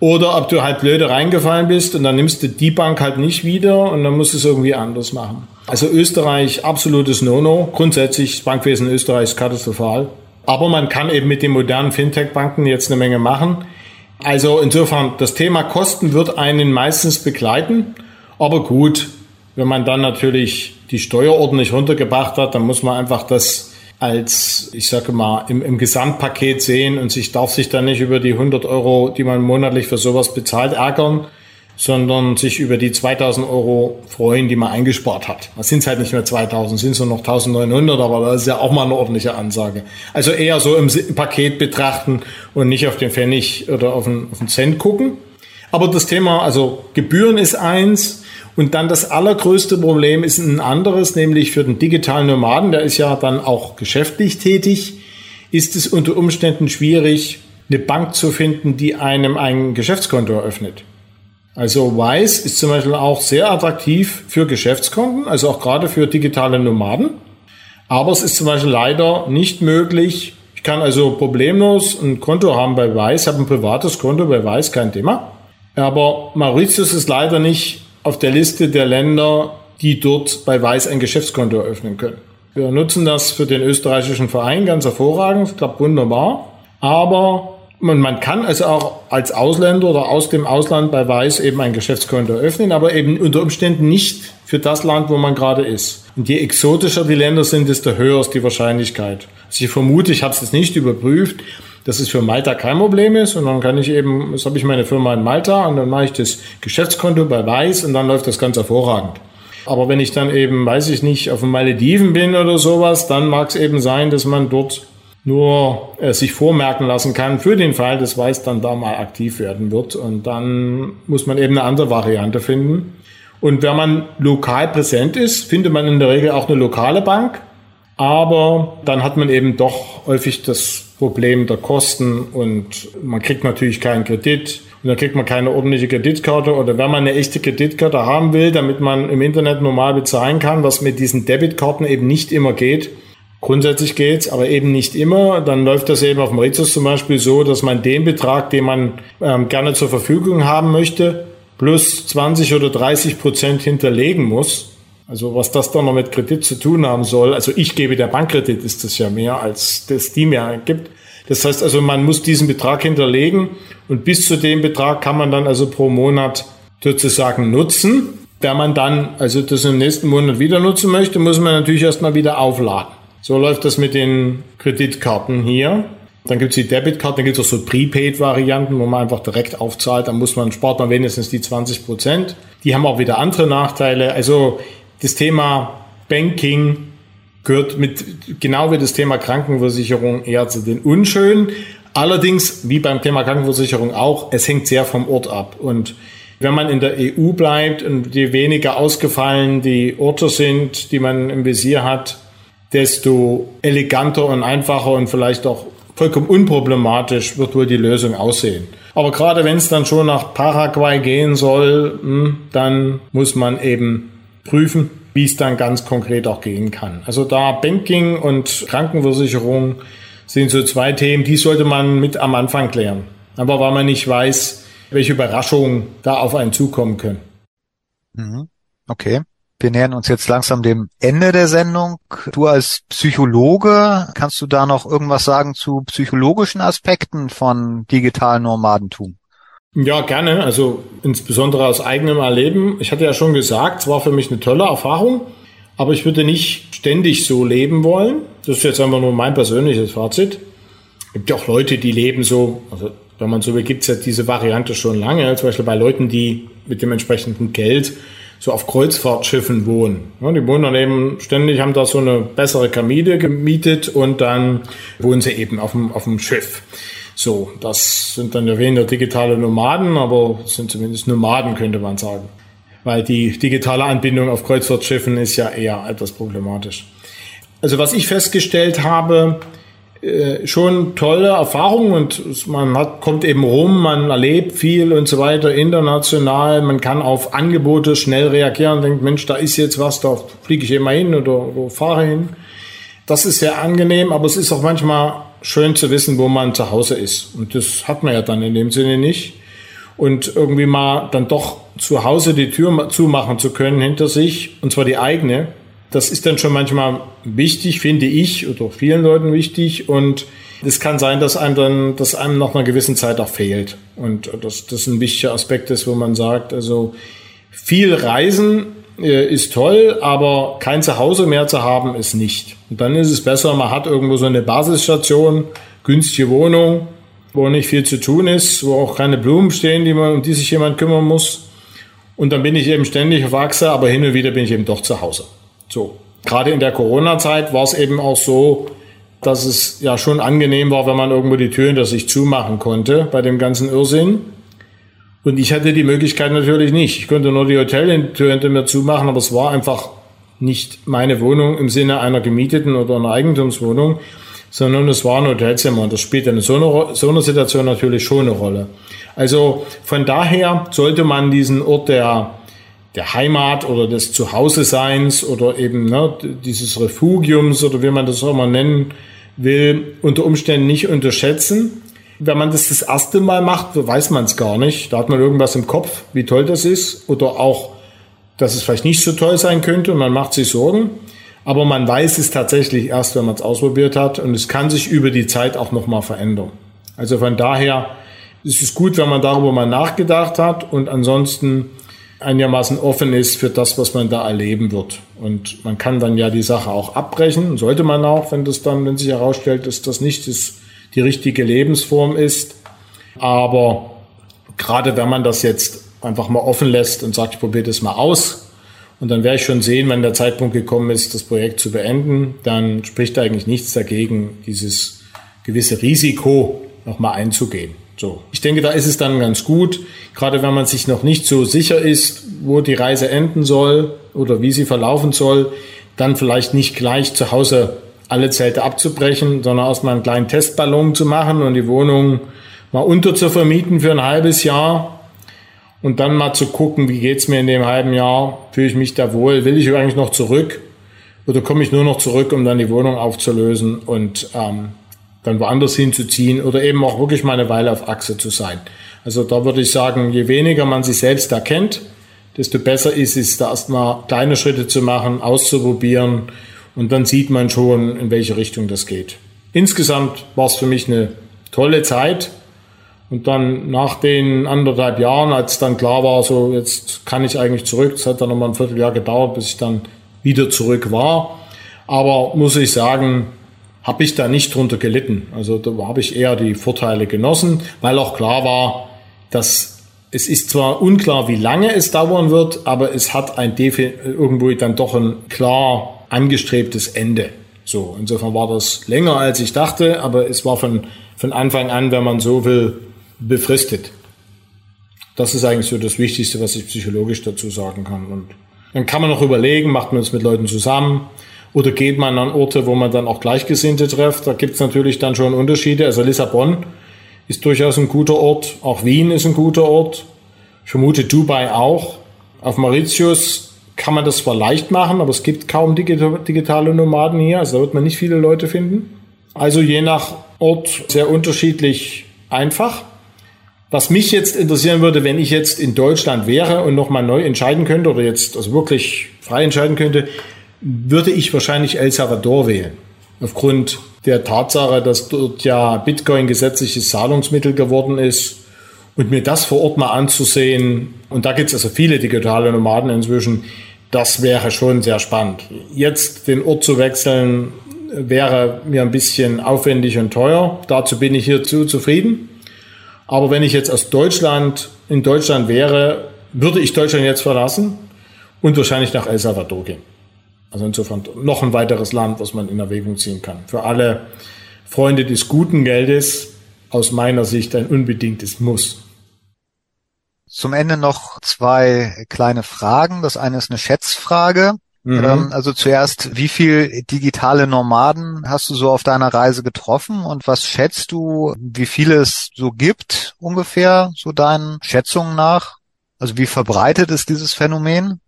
oder ob du halt blöde reingefallen bist und dann nimmst du die Bank halt nicht wieder und dann musst du es irgendwie anders machen. Also Österreich absolutes No-No. Grundsätzlich das Bankwesen Österreich ist katastrophal. Aber man kann eben mit den modernen Fintech-Banken jetzt eine Menge machen. Also insofern, das Thema Kosten wird einen meistens begleiten. Aber gut, wenn man dann natürlich die Steuer ordentlich runtergebracht hat, dann muss man einfach das als, ich sage mal, im, im Gesamtpaket sehen und sich darf sich dann nicht über die 100 Euro, die man monatlich für sowas bezahlt, ärgern, sondern sich über die 2000 Euro freuen, die man eingespart hat. Das sind halt nicht mehr 2000, sind nur noch 1900, aber das ist ja auch mal eine ordentliche Ansage. Also eher so im Paket betrachten und nicht auf den Pfennig oder auf den, auf den Cent gucken. Aber das Thema, also Gebühren ist eins. Und dann das allergrößte Problem ist ein anderes, nämlich für den digitalen Nomaden, der ist ja dann auch geschäftlich tätig, ist es unter Umständen schwierig, eine Bank zu finden, die einem ein Geschäftskonto eröffnet. Also Wise ist zum Beispiel auch sehr attraktiv für Geschäftskonten, also auch gerade für digitale Nomaden. Aber es ist zum Beispiel leider nicht möglich. Ich kann also problemlos ein Konto haben bei Wise, habe ein privates Konto bei Wise, kein Thema. Aber Mauritius ist leider nicht auf der Liste der Länder, die dort bei Wise ein Geschäftskonto eröffnen können. Wir nutzen das für den österreichischen Verein ganz hervorragend, klappt wunderbar. Aber man, man kann also auch als Ausländer oder aus dem Ausland bei Weiß eben ein Geschäftskonto öffnen, aber eben unter Umständen nicht für das Land, wo man gerade ist. Und je exotischer die Länder sind, desto höher ist die Wahrscheinlichkeit. Also ich vermute, ich habe es jetzt nicht überprüft, dass es für Malta kein Problem ist und dann kann ich eben, jetzt habe ich meine Firma in Malta und dann mache ich das Geschäftskonto bei Weiß und dann läuft das ganz hervorragend. Aber wenn ich dann eben, weiß ich nicht, auf den Malediven bin oder sowas, dann mag es eben sein, dass man dort nur äh, sich vormerken lassen kann für den Fall, dass Weiß dann da mal aktiv werden wird. Und dann muss man eben eine andere Variante finden. Und wenn man lokal präsent ist, findet man in der Regel auch eine lokale Bank. Aber dann hat man eben doch häufig das Problem der Kosten und man kriegt natürlich keinen Kredit und dann kriegt man keine ordentliche Kreditkarte oder wenn man eine echte Kreditkarte haben will, damit man im Internet normal bezahlen kann, was mit diesen Debitkarten eben nicht immer geht, Grundsätzlich geht's, aber eben nicht immer. Dann läuft das eben auf Mauritius zum Beispiel so, dass man den Betrag, den man ähm, gerne zur Verfügung haben möchte, plus 20 oder 30 Prozent hinterlegen muss. Also was das dann noch mit Kredit zu tun haben soll. Also ich gebe der Bankkredit, ist das ja mehr, als das die mir gibt. Das heißt also, man muss diesen Betrag hinterlegen und bis zu dem Betrag kann man dann also pro Monat sozusagen nutzen. Wenn man dann also das im nächsten Monat wieder nutzen möchte, muss man natürlich erstmal wieder aufladen. So läuft das mit den Kreditkarten hier. Dann gibt es die Debitkarten, dann gibt es auch so Prepaid-Varianten, wo man einfach direkt aufzahlt. Dann muss man, spart man wenigstens die 20 Prozent. Die haben auch wieder andere Nachteile. Also das Thema Banking gehört mit, genau wie das Thema Krankenversicherung eher zu den Unschönen. Allerdings, wie beim Thema Krankenversicherung auch, es hängt sehr vom Ort ab. Und wenn man in der EU bleibt und je weniger ausgefallen die Orte sind, die man im Visier hat, desto eleganter und einfacher und vielleicht auch vollkommen unproblematisch wird wohl die Lösung aussehen. Aber gerade wenn es dann schon nach Paraguay gehen soll, hm, dann muss man eben prüfen, wie es dann ganz konkret auch gehen kann. Also da Banking und Krankenversicherung sind so zwei Themen, die sollte man mit am Anfang klären. Aber weil man nicht weiß, welche Überraschungen da auf einen zukommen können. Mhm. Okay. Wir nähern uns jetzt langsam dem Ende der Sendung. Du als Psychologe, kannst du da noch irgendwas sagen zu psychologischen Aspekten von digitalen Nomadentum? Ja, gerne. Also insbesondere aus eigenem Erleben. Ich hatte ja schon gesagt, es war für mich eine tolle Erfahrung, aber ich würde nicht ständig so leben wollen. Das ist jetzt einfach nur mein persönliches Fazit. Es gibt ja auch Leute, die leben so, also wenn man so will, gibt es ja diese Variante schon lange, zum Beispiel bei Leuten, die mit dem entsprechenden Geld so auf Kreuzfahrtschiffen wohnen. Ja, die wohnen dann eben ständig, haben da so eine bessere Kamide gemietet und dann wohnen sie eben auf dem, auf dem Schiff. So, das sind dann ja weniger digitale Nomaden, aber sind zumindest Nomaden, könnte man sagen. Weil die digitale Anbindung auf Kreuzfahrtschiffen ist ja eher etwas problematisch. Also was ich festgestellt habe, äh, schon tolle Erfahrungen und man hat, kommt eben rum, man erlebt viel und so weiter international. Man kann auf Angebote schnell reagieren, denkt, Mensch, da ist jetzt was, da fliege ich immer hin oder, oder fahre hin. Das ist sehr angenehm, aber es ist auch manchmal schön zu wissen, wo man zu Hause ist. Und das hat man ja dann in dem Sinne nicht. Und irgendwie mal dann doch zu Hause die Tür zumachen zu können hinter sich, und zwar die eigene, das ist dann schon manchmal wichtig, finde ich, oder vielen Leuten wichtig. Und es kann sein, dass einem dann, dass einem nach einer gewissen Zeit auch fehlt. Und das, das ein wichtiger Aspekt ist, wo man sagt, also viel Reisen äh, ist toll, aber kein Zuhause mehr zu haben ist nicht. Und dann ist es besser, man hat irgendwo so eine Basisstation, günstige Wohnung, wo nicht viel zu tun ist, wo auch keine Blumen stehen, die man, um die sich jemand kümmern muss. Und dann bin ich eben ständig auf Achse, aber hin und wieder bin ich eben doch zu Hause. So. Gerade in der Corona-Zeit war es eben auch so, dass es ja schon angenehm war, wenn man irgendwo die Tür hinter sich zumachen konnte bei dem ganzen Irrsinn. Und ich hatte die Möglichkeit natürlich nicht. Ich konnte nur die Hoteltür hinter mir zumachen, aber es war einfach nicht meine Wohnung im Sinne einer gemieteten oder einer Eigentumswohnung, sondern es war ein Hotelzimmer. Und das spielt in so einer, so einer Situation natürlich schon eine Rolle. Also von daher sollte man diesen Ort der der Heimat oder des Zuhause-Seins oder eben ne, dieses Refugiums oder wie man das auch immer nennen will, unter Umständen nicht unterschätzen. Wenn man das das erste Mal macht, weiß man es gar nicht. Da hat man irgendwas im Kopf, wie toll das ist oder auch, dass es vielleicht nicht so toll sein könnte und man macht sich Sorgen. Aber man weiß es tatsächlich erst, wenn man es ausprobiert hat und es kann sich über die Zeit auch nochmal verändern. Also von daher ist es gut, wenn man darüber mal nachgedacht hat und ansonsten einigermaßen offen ist für das, was man da erleben wird. Und man kann dann ja die Sache auch abbrechen, sollte man auch, wenn das dann, wenn sich herausstellt, dass das nicht das, die richtige Lebensform ist. Aber gerade wenn man das jetzt einfach mal offen lässt und sagt, ich probiere das mal aus, und dann werde ich schon sehen, wenn der Zeitpunkt gekommen ist, das Projekt zu beenden, dann spricht eigentlich nichts dagegen, dieses gewisse Risiko nochmal einzugehen. So. Ich denke, da ist es dann ganz gut, gerade wenn man sich noch nicht so sicher ist, wo die Reise enden soll oder wie sie verlaufen soll, dann vielleicht nicht gleich zu Hause alle Zelte abzubrechen, sondern erstmal einen kleinen Testballon zu machen und die Wohnung mal unter zu vermieten für ein halbes Jahr und dann mal zu gucken, wie geht's mir in dem halben Jahr, fühle ich mich da wohl, will ich eigentlich noch zurück? Oder komme ich nur noch zurück, um dann die Wohnung aufzulösen und ähm, dann woanders hinzuziehen oder eben auch wirklich mal eine Weile auf Achse zu sein. Also da würde ich sagen, je weniger man sich selbst erkennt, desto besser ist es, da erstmal kleine Schritte zu machen, auszuprobieren und dann sieht man schon, in welche Richtung das geht. Insgesamt war es für mich eine tolle Zeit und dann nach den anderthalb Jahren, als dann klar war, so jetzt kann ich eigentlich zurück, es hat dann nochmal ein Vierteljahr gedauert, bis ich dann wieder zurück war. Aber muss ich sagen, habe ich da nicht drunter gelitten. Also da habe ich eher die Vorteile genossen, weil auch klar war, dass es ist zwar unklar, wie lange es dauern wird, aber es hat ein Defi irgendwo dann doch ein klar angestrebtes Ende. So, insofern war das länger als ich dachte, aber es war von, von Anfang an, wenn man so will, befristet. Das ist eigentlich so das Wichtigste, was ich psychologisch dazu sagen kann. Und dann kann man noch überlegen, macht man es mit Leuten zusammen, oder geht man an Orte, wo man dann auch Gleichgesinnte trifft? Da gibt es natürlich dann schon Unterschiede. Also Lissabon ist durchaus ein guter Ort. Auch Wien ist ein guter Ort. Ich vermute Dubai auch. Auf Mauritius kann man das zwar leicht machen, aber es gibt kaum digitale Nomaden hier. Also da wird man nicht viele Leute finden. Also je nach Ort sehr unterschiedlich einfach. Was mich jetzt interessieren würde, wenn ich jetzt in Deutschland wäre und nochmal neu entscheiden könnte oder jetzt also wirklich frei entscheiden könnte, würde ich wahrscheinlich El Salvador wählen. Aufgrund der Tatsache, dass dort ja Bitcoin gesetzliches Zahlungsmittel geworden ist und mir das vor Ort mal anzusehen, und da gibt es also viele digitale Nomaden inzwischen, das wäre schon sehr spannend. Jetzt den Ort zu wechseln, wäre mir ein bisschen aufwendig und teuer. Dazu bin ich hier zu zufrieden. Aber wenn ich jetzt aus Deutschland in Deutschland wäre, würde ich Deutschland jetzt verlassen und wahrscheinlich nach El Salvador gehen. Also insofern noch ein weiteres Land, was man in Erwägung ziehen kann. Für alle Freunde des guten Geldes aus meiner Sicht ein unbedingtes Muss. Zum Ende noch zwei kleine Fragen. Das eine ist eine Schätzfrage. Mhm. Ähm, also zuerst, wie viel digitale Nomaden hast du so auf deiner Reise getroffen und was schätzt du, wie viele es so gibt ungefähr, so deinen Schätzungen nach? Also wie verbreitet ist dieses Phänomen?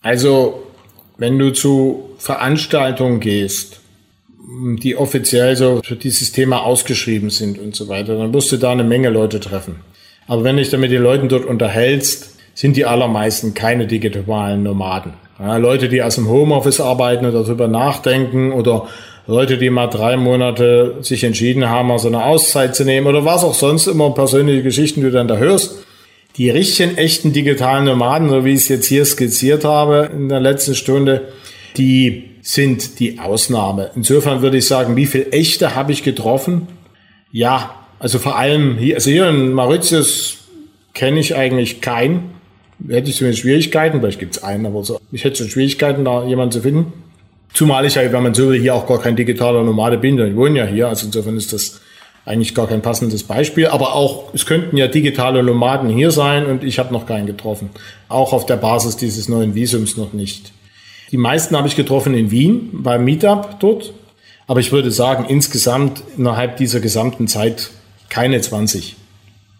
Also wenn du zu Veranstaltungen gehst, die offiziell so für dieses Thema ausgeschrieben sind und so weiter, dann wirst du da eine Menge Leute treffen. Aber wenn dich dann mit den Leuten dort unterhältst, sind die allermeisten keine digitalen Nomaden. Ja, Leute, die aus dem Homeoffice arbeiten oder darüber nachdenken oder Leute, die mal drei Monate sich entschieden haben, mal so eine Auszeit zu nehmen oder was auch sonst immer persönliche Geschichten, die du dann da hörst. Die richtigen, echten digitalen Nomaden, so wie ich es jetzt hier skizziert habe in der letzten Stunde, die sind die Ausnahme. Insofern würde ich sagen, wie viel echte habe ich getroffen? Ja, also vor allem hier, also hier in Mauritius kenne ich eigentlich keinen. Hätte ich zumindest Schwierigkeiten, vielleicht gibt es einen, aber so, ich hätte schon Schwierigkeiten, da jemanden zu finden. Zumal ich ja, wenn man so will, hier auch gar kein digitaler Nomade bin, denn ich wohne ja hier, also insofern ist das eigentlich gar kein passendes Beispiel. Aber auch, es könnten ja digitale Nomaden hier sein und ich habe noch keinen getroffen. Auch auf der Basis dieses neuen Visums noch nicht. Die meisten habe ich getroffen in Wien beim Meetup dort. Aber ich würde sagen, insgesamt innerhalb dieser gesamten Zeit keine 20,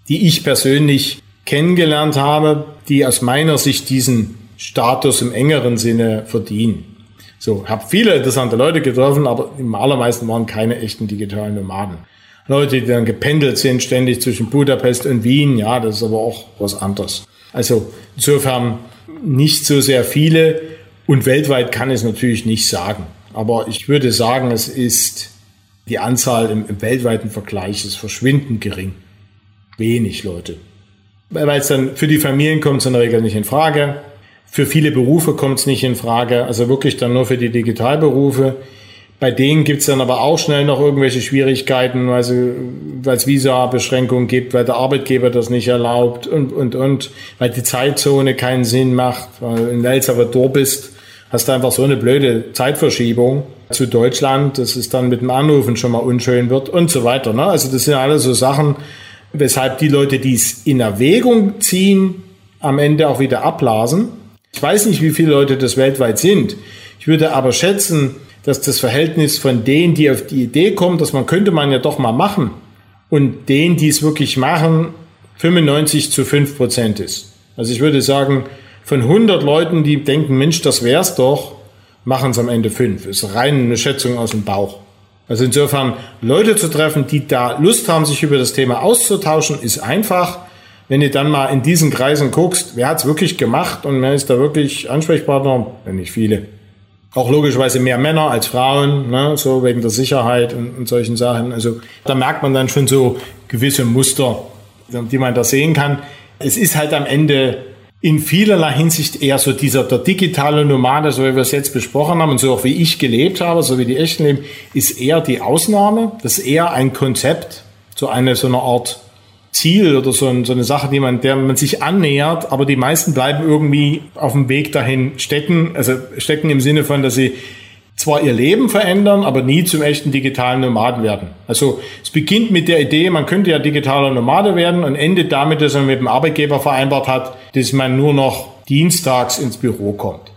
die ich persönlich kennengelernt habe, die aus meiner Sicht diesen Status im engeren Sinne verdienen. So, habe viele interessante Leute getroffen, aber im allermeisten waren keine echten digitalen Nomaden. Leute, die dann gependelt sind, ständig zwischen Budapest und Wien. Ja, das ist aber auch was anderes. Also insofern nicht so sehr viele und weltweit kann ich es natürlich nicht sagen. Aber ich würde sagen, es ist Die Anzahl im, im weltweiten Vergleich ist verschwindend gering. Wenig Leute. Weil es dann für die Familien kommt es in der Regel nicht in Frage. Für viele Berufe kommt es nicht in Frage. Also wirklich dann nur für die Digitalberufe. Bei denen gibt's dann aber auch schnell noch irgendwelche Schwierigkeiten, weil es Visa-Beschränkungen gibt, weil der Arbeitgeber das nicht erlaubt und, und, und, weil die Zeitzone keinen Sinn macht, weil in El Salvador bist, hast du einfach so eine blöde Zeitverschiebung zu Deutschland, dass es dann mit dem Anrufen schon mal unschön wird und so weiter. Ne? Also das sind alles so Sachen, weshalb die Leute, die es in Erwägung ziehen, am Ende auch wieder abblasen. Ich weiß nicht, wie viele Leute das weltweit sind. Ich würde aber schätzen, dass das Verhältnis von denen, die auf die Idee kommen, dass man könnte man ja doch mal machen, und denen, die es wirklich machen, 95 zu 5 Prozent ist. Also ich würde sagen, von 100 Leuten, die denken, Mensch, das wär's doch, machen es am Ende fünf. Ist rein eine Schätzung aus dem Bauch. Also insofern Leute zu treffen, die da Lust haben, sich über das Thema auszutauschen, ist einfach. Wenn du dann mal in diesen Kreisen guckst, wer hat's wirklich gemacht und wer ist da wirklich Ansprechpartner? Ja, nicht viele. Auch logischerweise mehr Männer als Frauen, ne, so wegen der Sicherheit und, und solchen Sachen. Also da merkt man dann schon so gewisse Muster, die man da sehen kann. Es ist halt am Ende in vielerlei Hinsicht eher so dieser der digitale Nomade, so wie wir es jetzt besprochen haben und so auch wie ich gelebt habe, so wie die echten leben, ist eher die Ausnahme. Das ist eher ein Konzept, so eine so eine Art Ziel oder so, ein, so eine Sache, die man, der man sich annähert, aber die meisten bleiben irgendwie auf dem Weg dahin stecken, also stecken im Sinne von, dass sie zwar ihr Leben verändern, aber nie zum echten digitalen Nomaden werden. Also es beginnt mit der Idee, man könnte ja digitaler Nomade werden und endet damit, dass man mit dem Arbeitgeber vereinbart hat, dass man nur noch dienstags ins Büro kommt.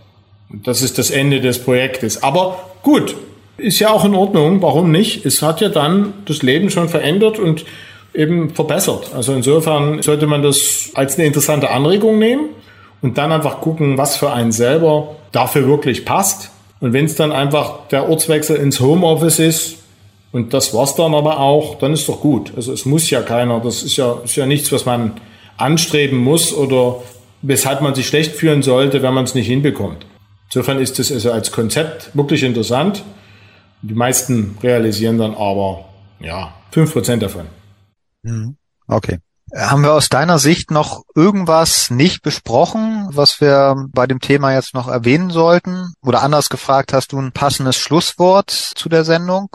Und das ist das Ende des Projektes. Aber gut, ist ja auch in Ordnung, warum nicht? Es hat ja dann das Leben schon verändert und eben verbessert. Also insofern sollte man das als eine interessante Anregung nehmen und dann einfach gucken, was für einen selber dafür wirklich passt. Und wenn es dann einfach der Ortswechsel ins Homeoffice ist, und das war's dann aber auch, dann ist doch gut. Also es muss ja keiner, das ist ja, ist ja nichts, was man anstreben muss oder weshalb man sich schlecht fühlen sollte, wenn man es nicht hinbekommt. Insofern ist es also als Konzept wirklich interessant. Die meisten realisieren dann aber, ja, fünf Prozent davon. Mhm. Okay. Haben wir aus deiner Sicht noch irgendwas nicht besprochen, was wir bei dem Thema jetzt noch erwähnen sollten? Oder anders gefragt, hast du ein passendes Schlusswort zu der Sendung?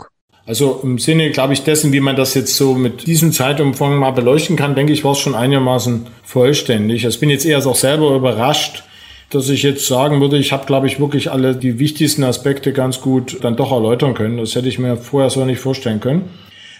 Also im Sinne, glaube ich, dessen, wie man das jetzt so mit diesem Zeitumfang mal beleuchten kann, denke ich, war es schon einigermaßen vollständig. Also ich bin jetzt eher auch selber überrascht, dass ich jetzt sagen würde, ich habe, glaube ich, wirklich alle die wichtigsten Aspekte ganz gut dann doch erläutern können. Das hätte ich mir vorher so nicht vorstellen können.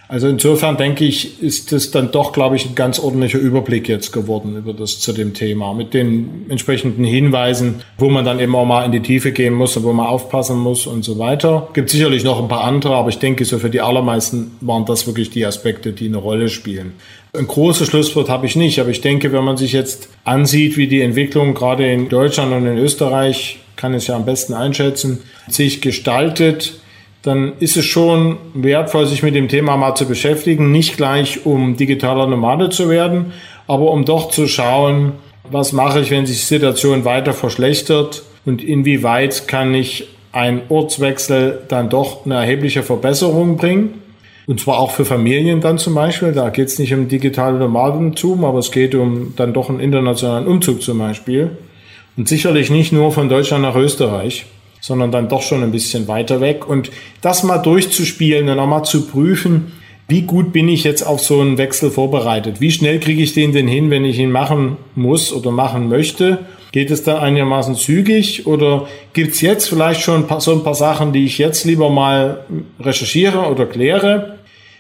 Also insofern denke ich, ist das dann doch, glaube ich, ein ganz ordentlicher Überblick jetzt geworden über das zu dem Thema mit den entsprechenden Hinweisen, wo man dann eben auch mal in die Tiefe gehen muss und wo man aufpassen muss und so weiter. Gibt sicherlich noch ein paar andere, aber ich denke, so für die allermeisten waren das wirklich die Aspekte, die eine Rolle spielen. Ein großes Schlusswort habe ich nicht, aber ich denke, wenn man sich jetzt ansieht, wie die Entwicklung gerade in Deutschland und in Österreich, kann es ja am besten einschätzen, sich gestaltet, dann ist es schon wertvoll, sich mit dem Thema mal zu beschäftigen. Nicht gleich, um digitaler Nomade zu werden, aber um doch zu schauen, was mache ich, wenn sich die Situation weiter verschlechtert und inwieweit kann ich ein Ortswechsel dann doch eine erhebliche Verbesserung bringen. Und zwar auch für Familien dann zum Beispiel. Da geht es nicht um digitale Nomadentum, aber es geht um dann doch einen internationalen Umzug zum Beispiel. Und sicherlich nicht nur von Deutschland nach Österreich sondern dann doch schon ein bisschen weiter weg. Und das mal durchzuspielen und auch mal zu prüfen, wie gut bin ich jetzt auf so einen Wechsel vorbereitet? Wie schnell kriege ich den denn hin, wenn ich ihn machen muss oder machen möchte? Geht es da einigermaßen zügig oder gibt es jetzt vielleicht schon so ein paar Sachen, die ich jetzt lieber mal recherchiere oder kläre,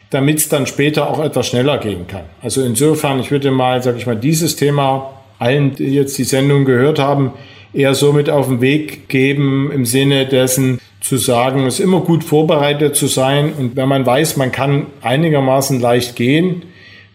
damit es dann später auch etwas schneller gehen kann? Also insofern, ich würde mal, sage ich mal, dieses Thema allen, die jetzt die Sendung gehört haben, eher so mit auf den Weg geben im Sinne dessen zu sagen, es ist immer gut vorbereitet zu sein und wenn man weiß, man kann einigermaßen leicht gehen,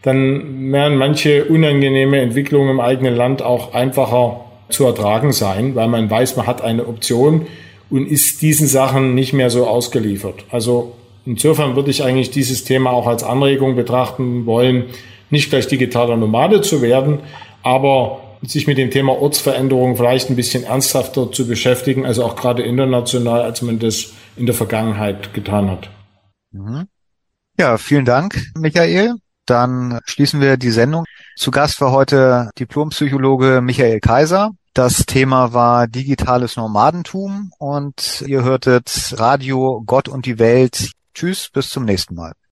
dann werden manche unangenehme Entwicklungen im eigenen Land auch einfacher zu ertragen sein, weil man weiß, man hat eine Option und ist diesen Sachen nicht mehr so ausgeliefert. Also insofern würde ich eigentlich dieses Thema auch als Anregung betrachten wollen, nicht gleich digitaler Nomade zu werden, aber sich mit dem Thema Ortsveränderung vielleicht ein bisschen ernsthafter zu beschäftigen, also auch gerade international, als man das in der Vergangenheit getan hat. Mhm. Ja, vielen Dank, Michael. Dann schließen wir die Sendung. Zu Gast war heute Diplompsychologe Michael Kaiser. Das Thema war digitales Nomadentum und ihr hörtet Radio Gott und die Welt. Tschüss, bis zum nächsten Mal.